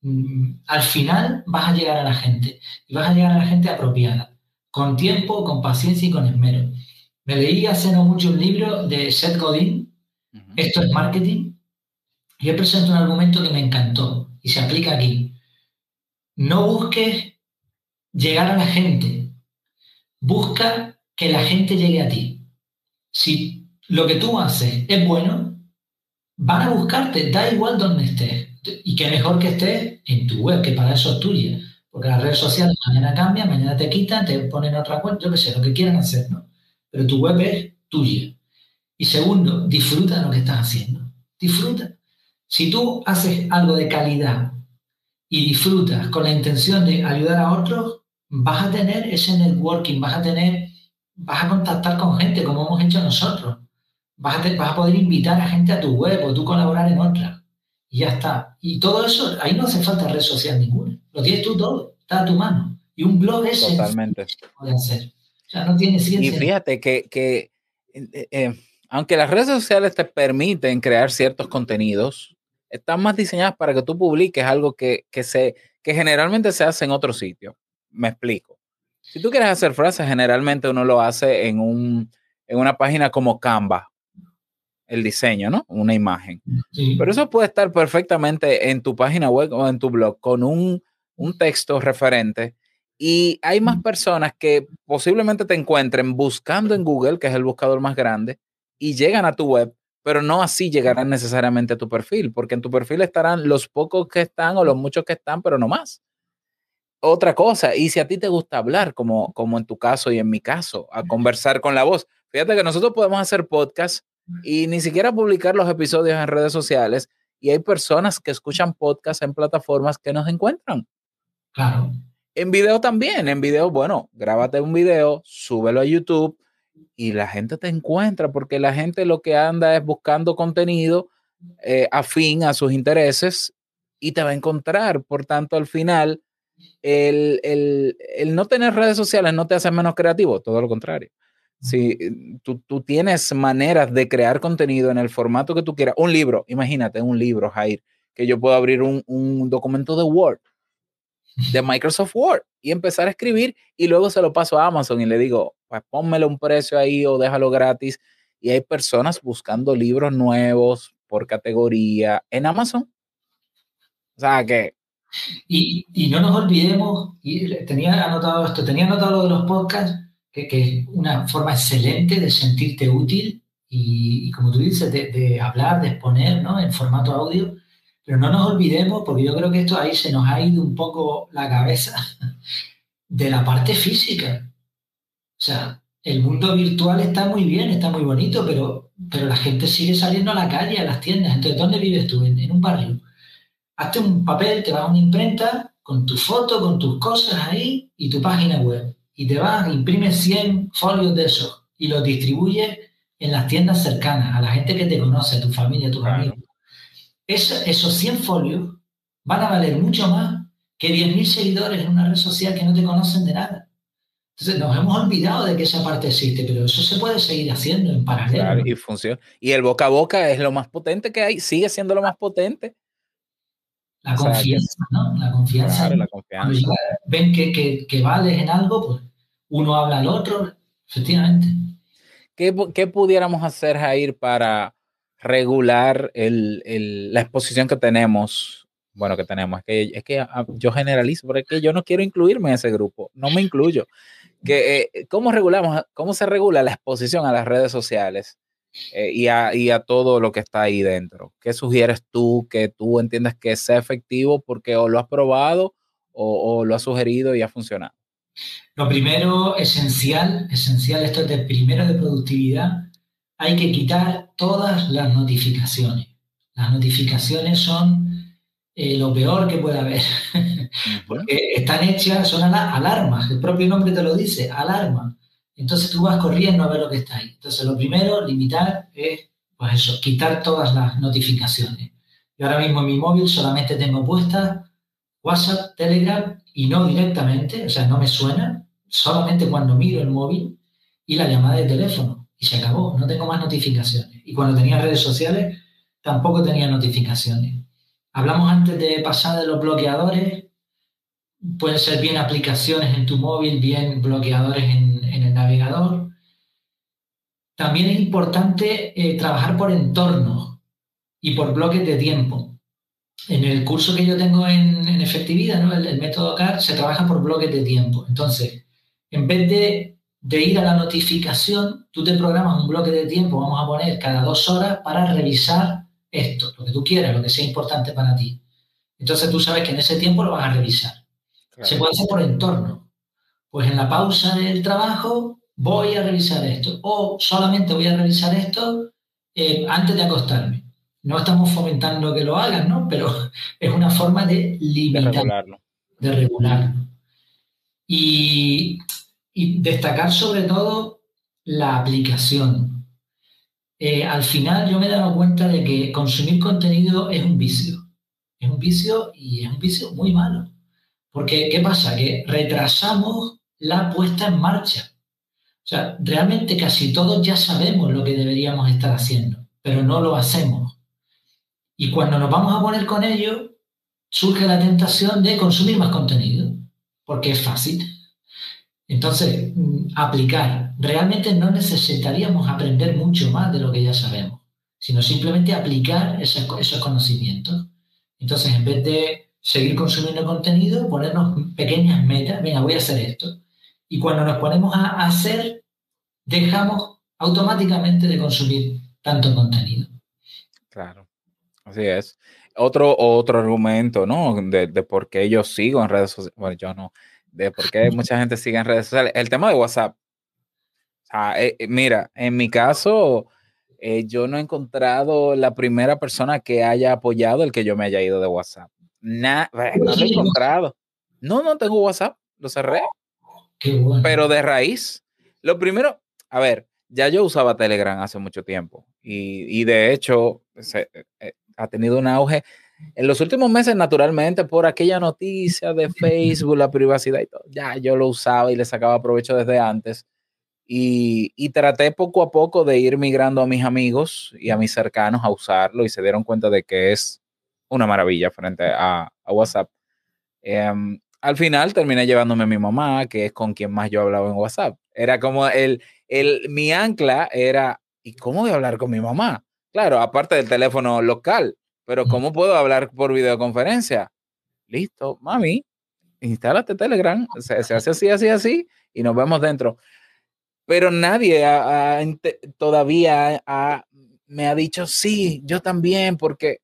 mm, al final vas a llegar a la gente y vas a llegar a la gente apropiada, con tiempo, con paciencia y con esmero. Me leí hace no mucho un libro de Seth Godin. Esto es marketing, y él presenta un argumento que me encantó y se aplica aquí. No busques llegar a la gente, busca que la gente llegue a ti. Si lo que tú haces es bueno, van a buscarte, da igual donde estés. Y qué mejor que estés en tu web, que para eso es tuya. Porque las redes sociales mañana cambian, mañana te quitan, te ponen otra cuenta, yo qué sé, lo que quieran hacer, ¿no? Pero tu web es tuya. Y segundo, disfruta de lo que estás haciendo. Disfruta. Si tú haces algo de calidad y disfrutas con la intención de ayudar a otros, vas a tener ese networking, vas a tener, vas a contactar con gente como hemos hecho nosotros. Vas a, vas a poder invitar a gente a tu web o tú colaborar en otra. Y ya está. Y todo eso, ahí no hace falta red social ninguna. Lo tienes tú todo, está a tu mano. Y un blog es Totalmente. de hacer. O sea, no tiene Y ciencia. fíjate que, que, eh, eh, aunque las redes sociales te permiten crear ciertos contenidos, están más diseñadas para que tú publiques algo que, que, se, que generalmente se hace en otro sitio. Me explico. Si tú quieres hacer frases, generalmente uno lo hace en, un, en una página como Canva, el diseño, ¿no? Una imagen. Sí. Pero eso puede estar perfectamente en tu página web o en tu blog con un, un texto referente. Y hay más personas que posiblemente te encuentren buscando en Google, que es el buscador más grande, y llegan a tu web, pero no así llegarán necesariamente a tu perfil, porque en tu perfil estarán los pocos que están o los muchos que están, pero no más. Otra cosa, y si a ti te gusta hablar, como, como en tu caso y en mi caso, a conversar con la voz, fíjate que nosotros podemos hacer podcast y ni siquiera publicar los episodios en redes sociales, y hay personas que escuchan podcast en plataformas que nos encuentran. Claro. En video también, en video, bueno, grábate un video, súbelo a YouTube y la gente te encuentra porque la gente lo que anda es buscando contenido eh, afín a sus intereses y te va a encontrar. Por tanto, al final, el, el- el no tener redes sociales no te hace menos creativo, todo lo contrario. Si eh, tú, tú tienes maneras de crear contenido en el formato que tú quieras, un libro, imagínate un libro, Jair, que yo puedo abrir un, un documento de Word, de Microsoft Word, y empezar a escribir y luego se lo paso a Amazon y le digo, pues un precio ahí o déjalo gratis. Y hay personas buscando libros nuevos por categoría en Amazon. O sea que Y, y no nos olvidemos, y le- tenía anotado esto, tenía anotado lo de los podcasts, que, que es una forma excelente de sentirte útil y, como tú dices, de, de hablar, de exponer ¿no? en formato audio. Pero no nos olvidemos, porque yo creo que esto ahí se nos ha ido un poco la cabeza, *laughs* de la parte física. O sea, el mundo virtual está muy bien, está muy bonito, pero, pero la gente sigue saliendo a la calle, a las tiendas. Entonces, ¿dónde vives tú? En, en un barrio. Hazte un papel, te vas a una imprenta con tu foto, con tus cosas ahí y tu página web. Y te vas, imprimes 100 folios de esos y los distribuyes en las tiendas cercanas, a la gente que te conoce, a tu familia, a tus Claro. amigos. Es- esos 100 folios van a valer mucho más que 10.000 seguidores en una red social que no te conocen de nada. Entonces nos hemos olvidado de que esa parte existe, pero eso se puede seguir haciendo en paralelo. Claro, y funciona. Y el boca a boca es lo más potente que hay, sigue siendo lo más potente. La O sea, que- confianza, ¿no? La confianza. Claro, la Cuando confianza. ya ven que, que, que vales en algo, pues uno habla al otro, efectivamente. ¿Qué, qué pudiéramos hacer, Jair, para regular el- el- la exposición que tenemos? Bueno, que tenemos, es que, es que ah, yo generalizo, pero es que yo no quiero incluirme en ese grupo, no me incluyo. Que, eh, ¿Cómo regulamos, cómo se regula la exposición a las redes sociales eh, y, a, y a todo lo que está ahí dentro? ¿Qué sugieres tú que tú entiendas que sea efectivo porque o lo has probado o, o lo has sugerido y ha funcionado? Lo primero, esencial, esencial, esto es de primero de productividad, hay que quitar todas las notificaciones. Las notificaciones son eh, lo peor que puede haber. *laughs* Porque están hechas, son ala- alarmas, el propio nombre te lo dice, alarma. Entonces tú vas corriendo a ver lo que está ahí. Entonces lo primero, limitar, es, pues eso, quitar todas las notificaciones. Yo ahora mismo en mi móvil solamente tengo puestas WhatsApp, Telegram y no directamente, o sea, no me suena, solamente cuando miro el móvil y la llamada de teléfono. Y se acabó, no tengo más notificaciones. Y cuando tenía redes sociales, tampoco tenía notificaciones. Hablamos antes de pasar de los bloqueadores. Pueden ser bien aplicaciones en tu móvil, bien bloqueadores en, en el navegador. También es importante eh, trabajar por entornos y por bloques de tiempo. En el curso que yo tengo en, en efectividad, ¿no? el, el método CAR, se trabaja por bloques de tiempo. Entonces, en vez de, de ir a la notificación, tú te programas un bloque de tiempo, vamos a poner cada dos horas, para revisar esto, lo que tú quieras, lo que sea importante para ti. Entonces tú sabes que en ese tiempo lo vas a revisar. Se puede hacer por entorno. Pues en la pausa del trabajo voy a revisar esto. O solamente voy a revisar esto eh, antes de acostarme. No estamos fomentando que lo hagan, ¿no? Pero *laughs* es una forma de De limitar, regularlo. de regularlo. Y, y destacar sobre todo la aplicación. Eh, al final yo me he dado cuenta de que consumir contenido es un vicio. Es un vicio y es un vicio muy malo. Porque, ¿qué pasa? Que retrasamos la puesta en marcha. O sea, realmente casi todos ya sabemos lo que deberíamos estar haciendo, pero no lo hacemos. Y cuando nos vamos a poner con ello, surge la tentación de consumir más contenido, porque es fácil. Entonces, mm, aplicar. Realmente no necesitaríamos aprender mucho más de lo que ya sabemos, sino simplemente aplicar esos, esos conocimientos. Entonces, en vez de seguir consumiendo contenido, ponernos pequeñas metas, venga, voy a hacer esto. Y cuando nos ponemos a hacer, dejamos automáticamente de consumir tanto contenido. Claro. Así es. Otro, otro argumento, ¿no? De, de por qué yo sigo en redes sociales. Bueno, yo no. De por qué *laughs* mucha gente sigue en redes sociales. El tema de WhatsApp. Eh, eh, mira, en mi caso, eh, yo no he encontrado la primera persona que haya apoyado el que yo me haya ido de WhatsApp. Na- no lo he encontrado. No, no tengo WhatsApp. Lo cerré. Qué bueno. pero de raíz. Lo primero, a ver, ya yo usaba Telegram hace mucho tiempo y, y de hecho se- eh, ha tenido un auge en los últimos meses naturalmente por aquella noticia de *laughs* Facebook, la privacidad y todo. Ya yo lo usaba y le sacaba provecho desde antes y, y traté poco a poco de ir migrando a mis amigos y a mis cercanos a usarlo y se dieron cuenta de que es una maravilla frente a, a WhatsApp. Em, al final terminé llevándome a mi mamá, que es con quien más yo hablaba en WhatsApp. Era como el, el, mi ancla era, ¿y cómo voy a hablar con mi mamá? Claro, aparte del teléfono local, pero ¿cómo puedo hablar por videoconferencia? Listo, mami, instálate Telegram, se, se hace así, así, así, y nos vemos dentro. Pero nadie ha- ha ente- todavía ha- me ha dicho, sí, yo también, porque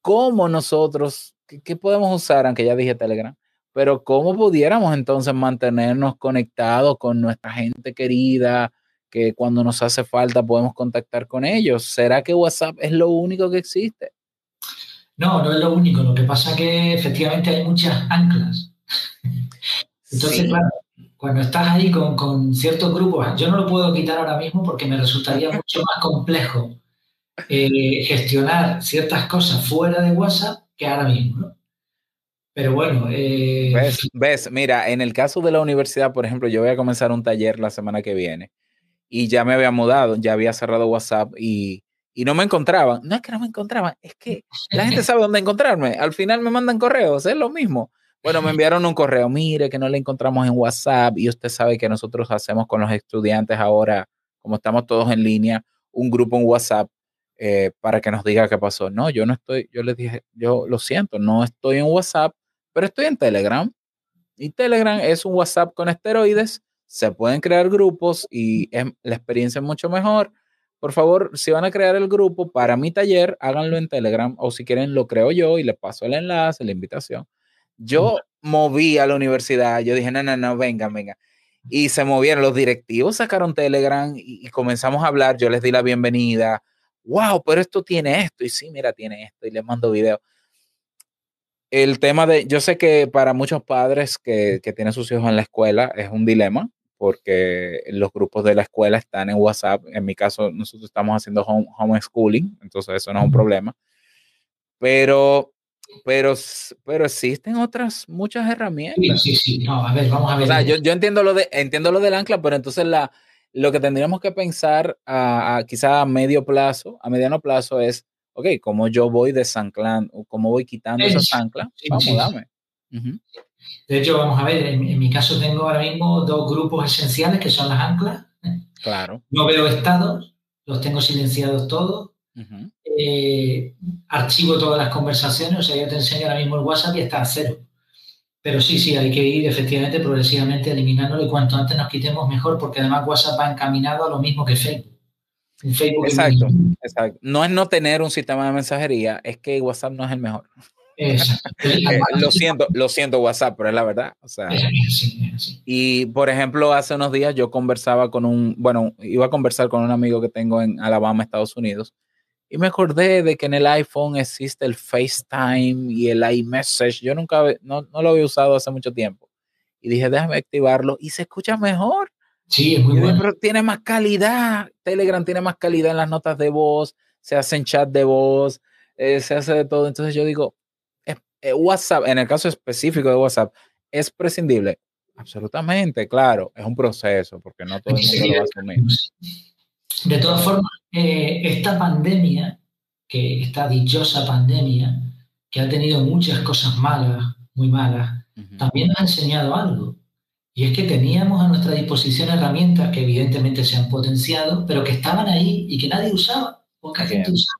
¿cómo nosotros, qué, qué podemos usar, aunque ya dije Telegram, pero cómo pudiéramos entonces mantenernos conectados con nuestra gente querida, que cuando nos hace falta podemos contactar con ellos? ¿Será que WhatsApp es lo único que existe? No, no es lo único. Lo que pasa es que efectivamente hay muchas anclas. Entonces, Sí. claro, cuando estás ahí con, con ciertos grupos, yo no lo puedo quitar ahora mismo porque me resultaría *laughs* mucho más complejo eh, gestionar ciertas cosas fuera de WhatsApp que ahora mismo, ¿no? Pero bueno, eh, ¿Ves? ¿Ves? Mira, en el caso de la universidad, por ejemplo, yo voy a comenzar un taller la semana que viene y ya me había mudado, ya había cerrado WhatsApp y, y no me encontraban. No es que no me encontraban, es que la gente sabe dónde encontrarme. Al final me mandan correos, es lo mismo. Bueno, me enviaron un correo, mire que no le encontramos en WhatsApp y usted sabe que nosotros hacemos con los estudiantes ahora, como estamos todos en línea, un grupo en WhatsApp eh, para que nos diga qué pasó. No, yo no estoy, yo les dije, yo lo siento, no estoy en WhatsApp, pero estoy en Telegram. Y Telegram es un WhatsApp con esteroides, se pueden crear grupos y es- la experiencia es mucho mejor. Por favor, si van a crear el grupo para mi taller, háganlo en Telegram o si quieren lo creo yo y les paso el enlace, la invitación. Yo moví a la universidad, yo dije, no, no, no, venga, venga. Y se movieron, los directivos sacaron Telegram y, y comenzamos a hablar, yo les di la bienvenida. Wow, pero esto tiene esto. Y sí, mira, tiene esto. Y les mando video. El tema de, yo sé que para muchos padres que, que tienen sus hijos en la escuela es un dilema, porque los grupos de la escuela están en WhatsApp. En mi caso, nosotros estamos haciendo home, homeschooling, entonces eso no es un problema. Pero, pero, pero existen otras muchas sí, herramientas. sí, sí. No, a ver, vamos a ver. O sea, yo, yo entiendo lo de entiendo lo del ancla, pero entonces la, lo que tendríamos que pensar a, a quizá a medio plazo, a mediano plazo es, ok, ¿cómo yo voy desanclando, cómo voy quitando esas anclas? sí, Vamos, sí. dame. De hecho, vamos a ver, en, en mi caso tengo ahora mismo dos grupos esenciales que son las anclas. Claro. No veo estados, los tengo silenciados todos. eh, archivo todas las conversaciones, o sea, yo te enseño ahora mismo el WhatsApp y está a cero. Pero sí, sí, hay que ir efectivamente progresivamente eliminándolo y cuanto antes nos quitemos mejor, porque además WhatsApp va encaminado a lo mismo que Facebook. Facebook Exacto, exacto. No es no tener un sistema de mensajería, es que WhatsApp no es el mejor. *laughs* Eh, lo siento, lo siento WhatsApp, pero es la verdad. O sea. Y por ejemplo, hace unos días yo conversaba con un, bueno, iba a conversar con un amigo que tengo en Alabama, Estados Unidos, y me acordé de que en el iPhone existe el FaceTime y el iMessage. Yo nunca, no, no lo había usado hace mucho tiempo. Y dije, déjame activarlo y se escucha mejor. Sí, es muy bueno. pero tiene más calidad. Telegram tiene más calidad en las notas de voz, se hacen chat de voz, eh, se hace de todo. Entonces yo digo, es- eh, WhatsApp, en el caso específico de WhatsApp, ¿es prescindible? Absolutamente, claro, es un proceso, porque no todo el mundo lo va a asumir. De todas formas, eh, esta pandemia, que esta dichosa pandemia, que ha tenido muchas cosas malas, muy malas, Ujú. también nos ha enseñado algo. Y es que teníamos a nuestra disposición herramientas que evidentemente se han potenciado, pero que estaban ahí y que nadie usaba, poca gente usaba.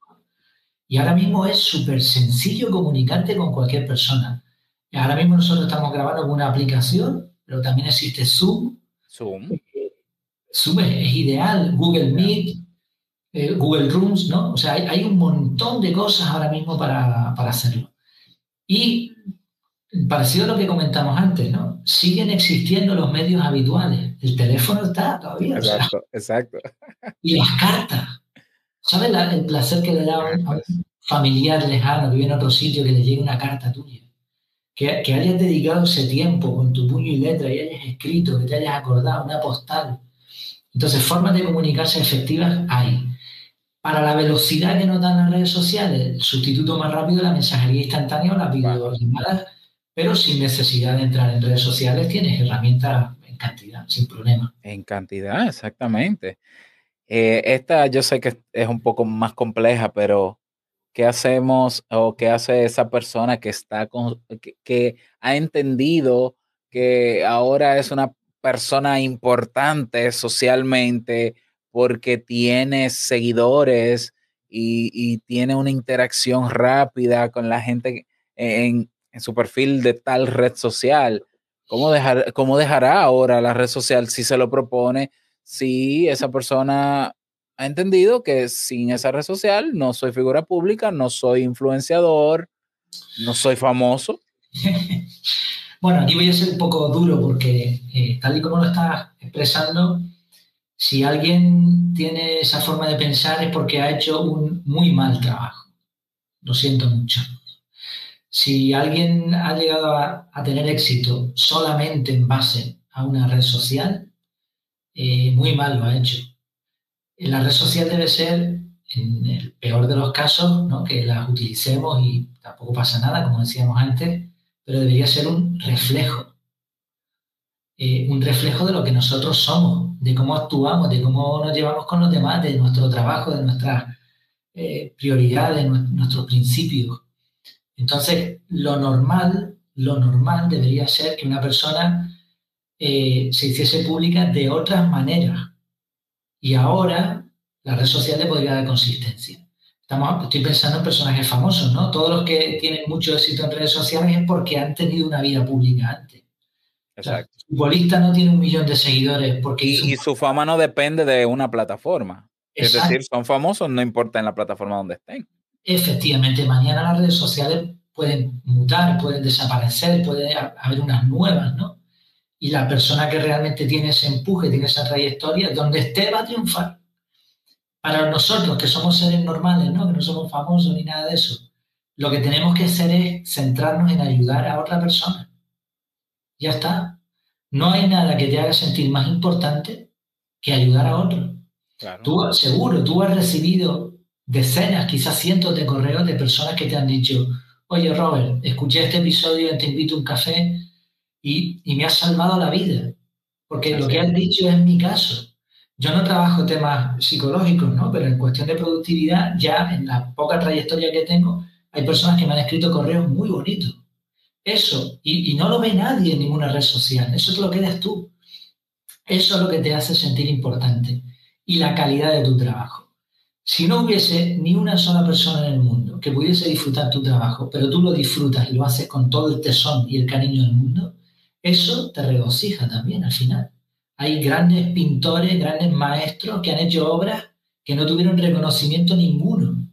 Y ahora mismo es súper sencillo comunicarte con cualquier persona. Y ahora mismo nosotros estamos grabando con una aplicación, pero también existe Zoom. Zoom. Zoom es, es ideal, Google Meet. eh, Google Rooms, ¿no? O sea, hay, hay un montón de cosas ahora mismo para, para hacerlo. Y parecido a lo que comentamos antes, ¿no? Siguen existiendo los medios habituales. El teléfono está todavía. o sea, Exacto, exacto. y las cartas. ¿Sabes la- el placer que le da a un, a un familiar lejano que vive en otro sitio que le llegue una carta tuya? Que, que hayas dedicado ese tiempo con tu puño y letra y hayas escrito, que te hayas acordado, una postal. Entonces, formas de comunicarse efectivas hay. Para la velocidad que nos dan las redes sociales, el sustituto más rápido es la mensajería instantánea o las videollamadas, pero sin necesidad de entrar en redes sociales, tienes herramientas en cantidad, sin problema. En cantidad, exactamente. Eh, esta yo sé que es un poco más compleja, pero ¿qué hacemos o qué hace esa persona que está con, que, ha entendido que ahora es una persona importante socialmente porque tiene seguidores y, y tiene una interacción rápida con la gente en, en su perfil de tal red social? ¿Cómo, dejar, ¿Cómo dejará ahora la red social si se lo propone? Si esa persona ha entendido que sin esa red social no soy figura pública, no soy influenciador, no soy famoso. *laughs* Bueno, aquí voy a ser un poco duro porque eh, tal y como lo estás expresando, si alguien tiene esa forma de pensar es porque ha hecho un muy mal trabajo. Lo siento mucho. Si alguien ha llegado a, tener éxito solamente en base a una red social, eh, muy mal lo ha hecho. La red social debe ser, en el peor de los casos, que las utilicemos y tampoco pasa nada, como decíamos antes, pero debería ser un reflejo. Eh, un reflejo de lo que nosotros somos, de cómo actuamos, de cómo nos llevamos con los demás, de nuestro trabajo, de nuestras eh, prioridades, nue- nuestros principios. Entonces, lo normal, lo normal debería ser que una persona eh, se hiciese pública de otras maneras. Y ahora la red social le podría dar consistencia. Estamos, estoy pensando en personajes famosos, ¿no? Todos los que tienen mucho éxito en redes sociales es porque han tenido una vida pública antes. O sea, Exacto. el futbolista no tiene un millón de seguidores porque Y, y su fama no depende de una plataforma. Es Exacto. decir, son famosos, no importa en la plataforma donde estén. Efectivamente, mañana las redes sociales pueden mutar, pueden desaparecer, puede ha- haber unas nuevas, ¿no? Y la persona que realmente tiene ese empuje, tiene esa trayectoria, donde esté va a triunfar. Para nosotros, que somos seres normales, ¿no? Que no somos famosos ni nada de eso, lo que tenemos que hacer es centrarnos en ayudar a otra persona. Ya está. No hay nada que te haga sentir más importante que ayudar a otro. Claro. Tú, seguro, tú has recibido decenas, quizás cientos de correos de personas que te han dicho, oye Robert, escuché este episodio Te invito a un café y, y me has salvado la vida, porque lo que has dicho es mi caso. Yo no trabajo temas psicológicos, ¿no? Pero en cuestión de productividad, ya en la poca trayectoria que tengo, hay personas que me han escrito correos muy bonitos. Eso, y, y no lo ve nadie en ninguna red social, eso te lo quedas tú. Eso es lo que te hace sentir importante y la calidad de tu trabajo. Si no hubiese ni una sola persona en el mundo que pudiese disfrutar tu trabajo, pero tú lo disfrutas y lo haces con todo el tesón y el cariño del mundo, eso te regocija también al final. Hay grandes pintores, grandes maestros que han hecho obras que no tuvieron reconocimiento ninguno,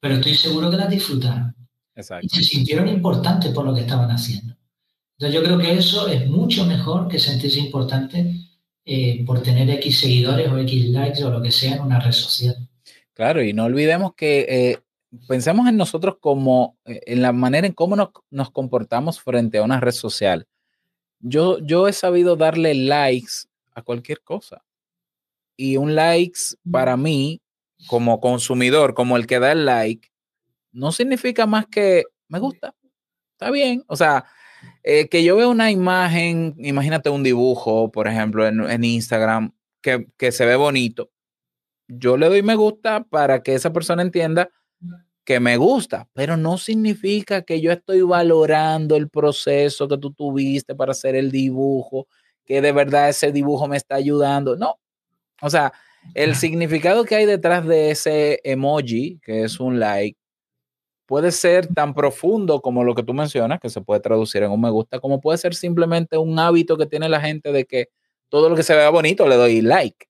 pero estoy seguro que las disfrutaron y Exacto. se sintieron importantes por lo que estaban haciendo. Entonces yo creo que eso es mucho mejor que sentirse importante eh, por tener X seguidores o X likes o lo que sea en una red social. Claro, y no olvidemos que eh, pensemos en nosotros como, eh, en la manera en cómo nos, nos comportamos frente a una red social. Yo, yo he sabido darle likes a cualquier cosa. Y un likes para mí, como consumidor, como el que da el like, no significa más que me gusta. Está bien. O sea, eh, que yo vea una imagen, imagínate un dibujo, por ejemplo, en, en Instagram, que, que se ve bonito. Yo le doy me gusta para que esa persona entienda que me gusta, pero no significa que yo estoy valorando el proceso que tú tuviste para hacer el dibujo, que de verdad ese dibujo me está ayudando. No. O sea, el significado que hay detrás de ese emoji, que es un like, puede ser tan profundo como lo que tú mencionas, que se puede traducir en un me gusta, como puede ser simplemente un hábito que tiene la gente de que todo lo que se vea bonito le doy like.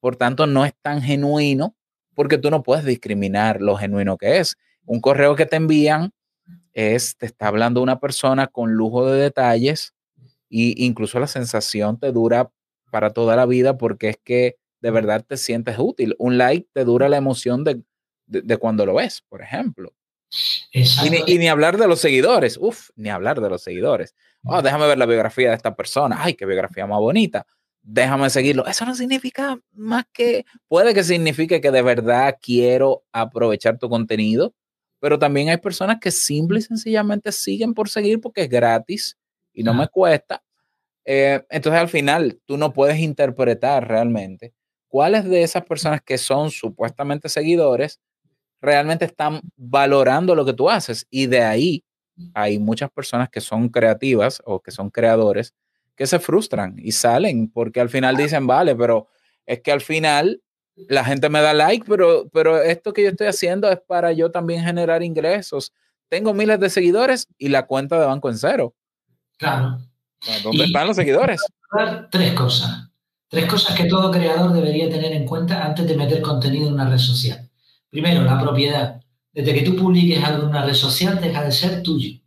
Por tanto, no es tan genuino porque tú no puedes discriminar lo genuino que es. Un correo que te envían es, te está hablando una persona con lujo de detalles y incluso la sensación te dura para toda la vida porque es que de verdad te sientes útil. Un like te dura la emoción de, de, de cuando lo ves, por ejemplo. Y Exacto. ni, y ni hablar de los seguidores. Uf, ni hablar de los seguidores. Oh, déjame ver la biografía de esta persona. Ay, qué biografía más bonita. Déjame seguirlo. Eso no significa más que, puede que signifique que de verdad quiero aprovechar tu contenido, pero también hay personas que simple y sencillamente siguen por seguir porque es gratis y no Ah. me cuesta. Eh, entonces al final tú no puedes interpretar realmente cuáles de esas personas que son supuestamente seguidores realmente están valorando lo que tú haces. Y de ahí hay muchas personas que son creativas o que son creadores que se frustran y salen porque al final dicen, vale, pero es que al final la gente me da like, pero, pero esto que yo estoy haciendo es para yo también generar ingresos. Tengo miles de seguidores y la cuenta de banco en cero. Claro. ¿Dónde Y- están los seguidores? Tres cosas. Tres cosas que todo creador debería tener en cuenta antes de meter contenido en una red social. Primero, la propiedad. Desde que tú publiques algo en una red social, deja de ser tuyo.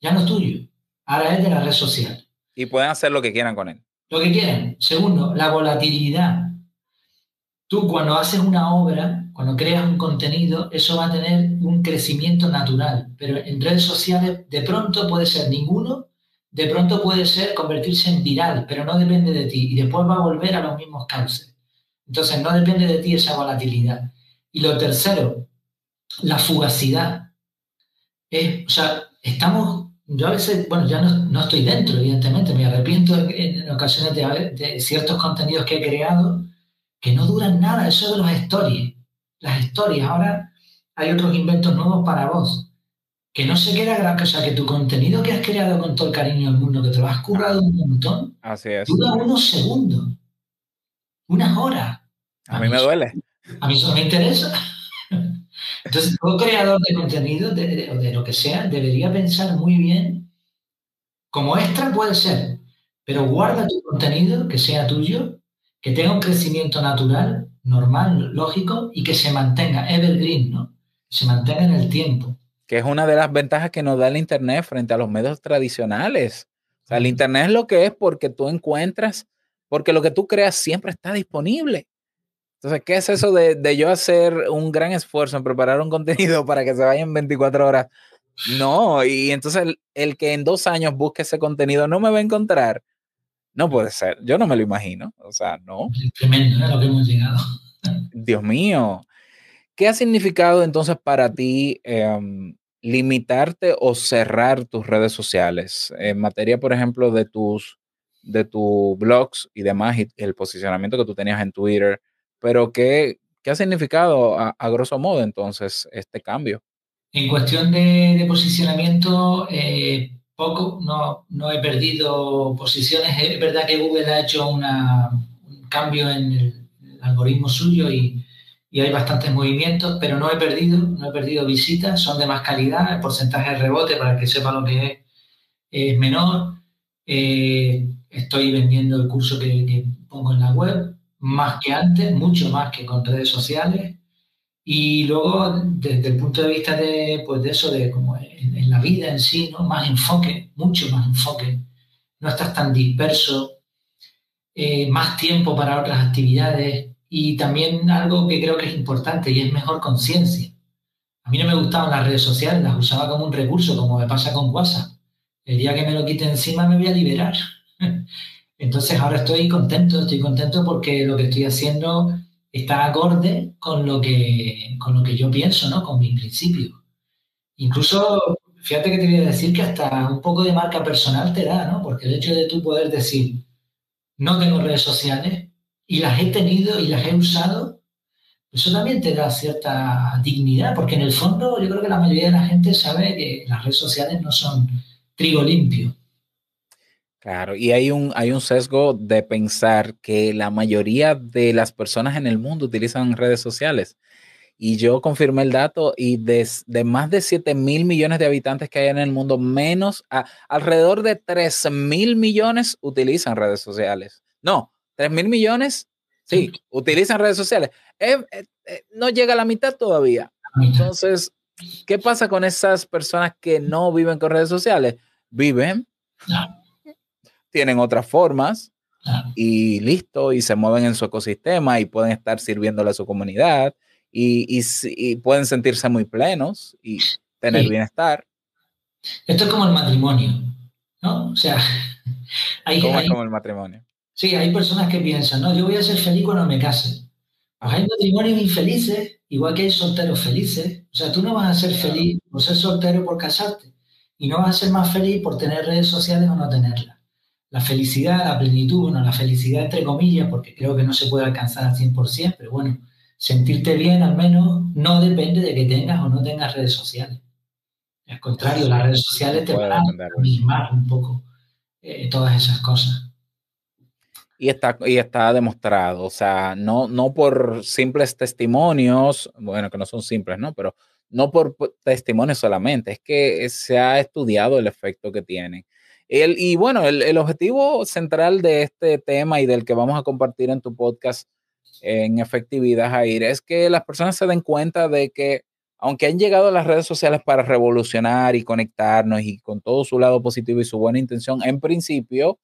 Ya no es tuyo. Ahora es de la red social. Y pueden hacer lo que quieran con él. Lo que quieran. Segundo, la volatilidad. Tú cuando haces una obra, cuando creas un contenido, eso va a tener un crecimiento natural. Pero en redes sociales de pronto puede ser ninguno, de pronto puede ser convertirse en viral, pero no depende de ti. Y después va a volver a los mismos cauces. Entonces no depende de ti esa volatilidad. Y lo tercero, la fugacidad. Es, o sea, estamos, yo a veces, bueno, ya no, no estoy dentro, evidentemente, me arrepiento en, ocasiones de, de ciertos contenidos que he creado que no duran nada, eso de los stories. Las stories, ahora hay otros inventos nuevos para vos, que no se queda gran cosa, que tu contenido que has creado con todo el cariño del mundo, que te lo has currado un montón, Así es. dura unos segundos, unas horas. A mí me duele. A mí eso me interesa. Entonces, todo creador de contenido, o de lo que sea, debería pensar muy bien. Como extra puede ser, pero guarda tu contenido que sea tuyo, que tenga un crecimiento natural, normal, lógico y que se mantenga evergreen, ¿no? Se mantenga en el tiempo. que es una de las ventajas que nos da el Internet frente a los medios tradicionales. O sea, el Internet es lo que es porque tú encuentras, porque lo que tú creas siempre está disponible. Entonces, ¿qué es eso de, de yo hacer un gran esfuerzo en preparar un *laughs* contenido para que se vaya en 24 horas? No, y entonces el, el que en dos años busque ese contenido no me va a encontrar. No puede ser, yo no me lo imagino. O sea, no. Tremendo, ¿eh? Lo que hemos llegado. Dios mío. ¿Qué ha significado entonces para ti em, limitarte o cerrar tus redes sociales? En materia, por ejemplo, de tus de tus blogs y demás, y el posicionamiento que tú tenías en Twitter, pero ¿qué, qué ha significado a, grosso modo entonces este cambio? En cuestión de, posicionamiento, eh, poco, no, no he perdido posiciones. Es verdad que Google ha hecho un cambio en el, algoritmo suyo y, y hay bastantes movimientos, pero no he perdido, no he perdido visitas, son de más calidad, el porcentaje de rebote, para que sepa lo que es, es menor. Eh, estoy vendiendo el curso que pongo en la web, más que antes, mucho más que con redes sociales. Y luego, desde el punto de vista de, pues de eso, de como en, la vida en sí, ¿no? Más enfoque, mucho más enfoque. No estás tan disperso, eh, más tiempo para otras actividades y también algo que creo que es importante y es mejor conciencia. A mí no me gustaban las redes sociales, las usaba como un recurso, como me pasa con WhatsApp. El día que me lo quite encima me voy a liberar. *laughs* Entonces ahora estoy contento, estoy contento porque lo que estoy haciendo está acorde con lo que, con lo que yo pienso, ¿no? Con mis principios. Incluso, fíjate que te voy a decir que hasta un poco de marca personal te da, ¿no? Porque el hecho de tú poder decir, no tengo redes sociales y las he tenido y las he usado, eso también te da cierta dignidad, porque en el fondo yo creo que la mayoría de la gente sabe que las redes sociales no son trigo limpio. Claro, y hay un, hay un sesgo de pensar que la mayoría de las personas en el mundo utilizan redes sociales. Y yo confirmé el dato y de, de más de 7 mil millones de habitantes que hay en el mundo, menos, a, alrededor de 3 mil millones utilizan redes sociales. No, 3 mil millones, sí, *laughs* utilizan redes sociales. Es, es- eh, no llega a la mitad todavía. Entonces, ¿qué pasa con esas personas que no viven con redes sociales? Viven, tienen otras formas claro. y listo, y se mueven en su ecosistema y pueden estar sirviéndole a su comunidad y, y pueden sentirse muy plenos y tener Sí. bienestar. Esto es como el matrimonio, ¿no? O sea, *laughs* hay, como hay- es como el matrimonio. sí, hay personas que piensan, no, yo voy a ser feliz cuando me case. Pues hay matrimonios infelices, igual que hay solteros felices. O sea, tú no vas a ser feliz por ser soltero por casarte. Y no vas a ser más feliz por tener redes sociales o no tenerlas. La felicidad, la plenitud, bueno, la felicidad entre comillas, porque creo que no se puede alcanzar al 100%, pero bueno, sentirte bien al menos no depende de que tengas o no tengas redes sociales. Al contrario, las redes sociales te van a mismar un poco eh, todas esas cosas. Y está, y está demostrado, o sea, no, no por simples testimonios, bueno, que no son simples, ¿no? Pero no por testimonios solamente, es que se ha estudiado el efecto que tienen. Y bueno, el, el objetivo central de este tema y del que vamos a compartir en tu podcast en efectividad, Jair, es que las personas se den cuenta de que aunque han llegado a las redes sociales para revolucionar y conectarnos y con todo su lado positivo y su buena intención, en principio,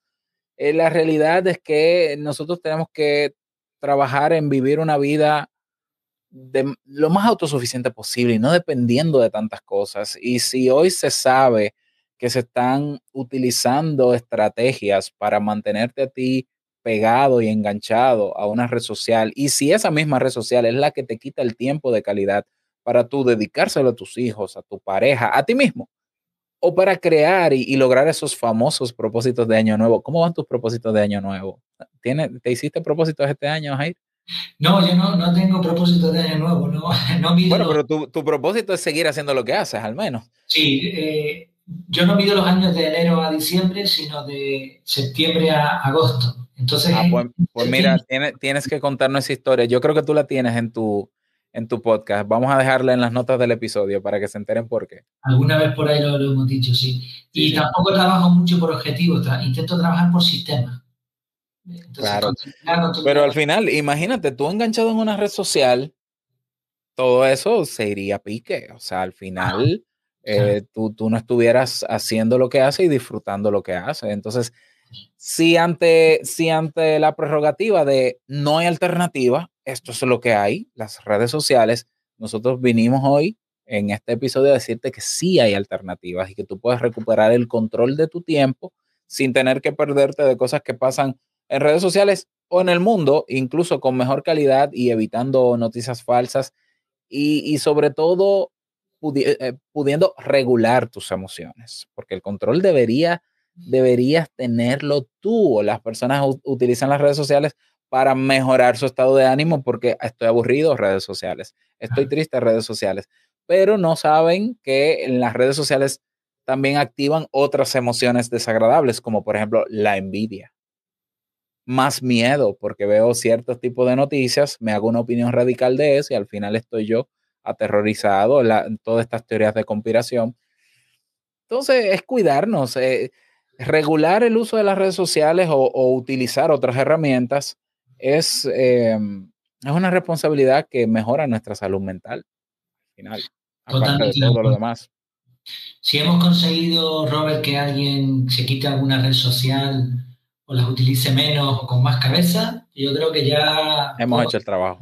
eh, la realidad es que nosotros tenemos que trabajar en vivir una vida de lo más autosuficiente posible y no dependiendo de tantas cosas. Y si hoy se sabe que se están utilizando estrategias para mantenerte a ti pegado y enganchado a una red social, y si esa misma red social es la que te quita el tiempo de calidad para tú dedicárselo a tus hijos, a tu pareja, a ti mismo, o para crear y, y lograr esos famosos propósitos de año nuevo. ¿Cómo van tus propósitos de año nuevo? ¿Tiene, ¿Te hiciste propósitos este año, Jair? No, yo no, no tengo propósito de año nuevo, no, *laughs* no Bueno, pero tu, tu propósito es seguir haciendo lo que haces, al menos. Sí, eh, yo no mido los años de enero a diciembre, sino de septiembre a agosto. Entonces, Ah, pues, pues mira, tiene- tienes que contarnos esa historia. Yo creo que tú la tienes en tu, en tu podcast. Vamos a dejarla en las notas del episodio para que se enteren por qué. alguna vez por ahí lo, lo hemos dicho, sí. Y Sí, sí. tampoco trabajo mucho por objetivos, tra- intento trabajar por sistemas. Claro. Pero al final, imagínate, tú enganchado en una red social, todo eso se iría a pique. O sea, al final, eh, tú, tú no estuvieras haciendo lo que hace y disfrutando lo que hace. Entonces, si ante, si ante la prerrogativa de no hay alternativa, esto es lo que hay, las redes sociales, nosotros vinimos hoy en este episodio a decirte que sí hay alternativas y que tú puedes recuperar el control de tu tiempo sin tener que perderte de cosas que pasan en redes sociales o en el mundo, incluso con mejor calidad y evitando noticias falsas y, y sobre todo pudi- eh, pudiendo regular tus emociones, porque el control debería, deberías tenerlo tú o las personas utilizan las redes sociales para mejorar su estado de ánimo porque estoy aburrido, redes sociales, estoy triste, redes sociales, pero no saben que en las redes sociales también activan otras emociones desagradables, como por ejemplo la envidia. Más miedo porque veo ciertos tipos de noticias, me hago una opinión radical de eso y al final estoy yo aterrorizado la- todas estas teorías de conspiración. Entonces es cuidarnos, eh, regular el uso de las redes sociales o, o utilizar otras herramientas es, eh, es una responsabilidad que mejora nuestra salud mental. Al final, aparte de todo lo demás. Si hemos conseguido, Robert, que alguien se quite alguna red social o las utilice menos o con más cabeza, yo creo que ya... Hemos hecho el trabajo.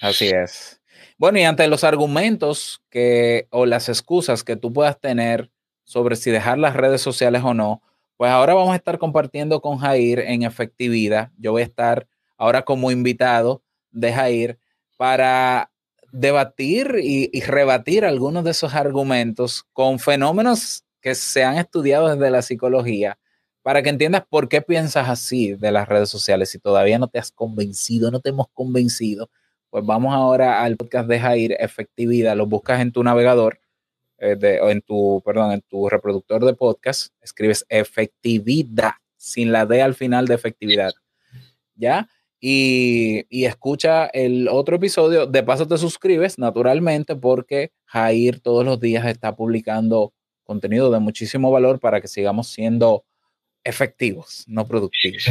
Así es. Bueno, y ante los argumentos que o las excusas que tú puedas tener sobre si dejar las redes sociales o no, pues ahora vamos a estar compartiendo con Jair en efectividad. Yo voy a estar ahora como invitado de Jair para debatir y, y rebatir algunos de esos argumentos con fenómenos que se han estudiado desde la psicología para que entiendas por qué piensas así de las redes sociales. Si todavía no te has convencido, no te hemos convencido, pues vamos ahora al podcast de Jair, Efectividad. Lo buscas en tu navegador, eh, de, o en tu, perdón, en tu reproductor de podcast, escribes Efectividad, sin la D al final de efectividad. ¿Ya? Y, y escucha el otro episodio. De paso te suscribes, naturalmente, porque Jair todos los días está publicando contenido de muchísimo valor para que sigamos siendo efectivos, no productivos.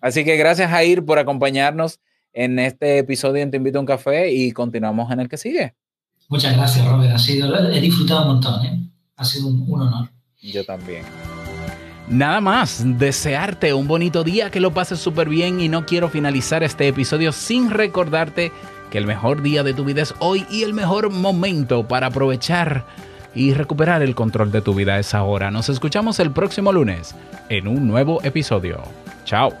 Así que gracias, Jair, por acompañarnos en este episodio en Te Invito a un Café y continuamos en el que sigue. Muchas gracias, Robert. Ha sido, he disfrutado un montón, ¿eh? Ha sido un, un honor. Yo también. Nada más, desearte un bonito día, que lo pases súper bien y no quiero finalizar este episodio sin recordarte que el mejor día de tu vida es hoy y el mejor momento para aprovechar y recuperar el control de tu vida es ahora. Nos escuchamos el próximo lunes en un nuevo episodio. Chao.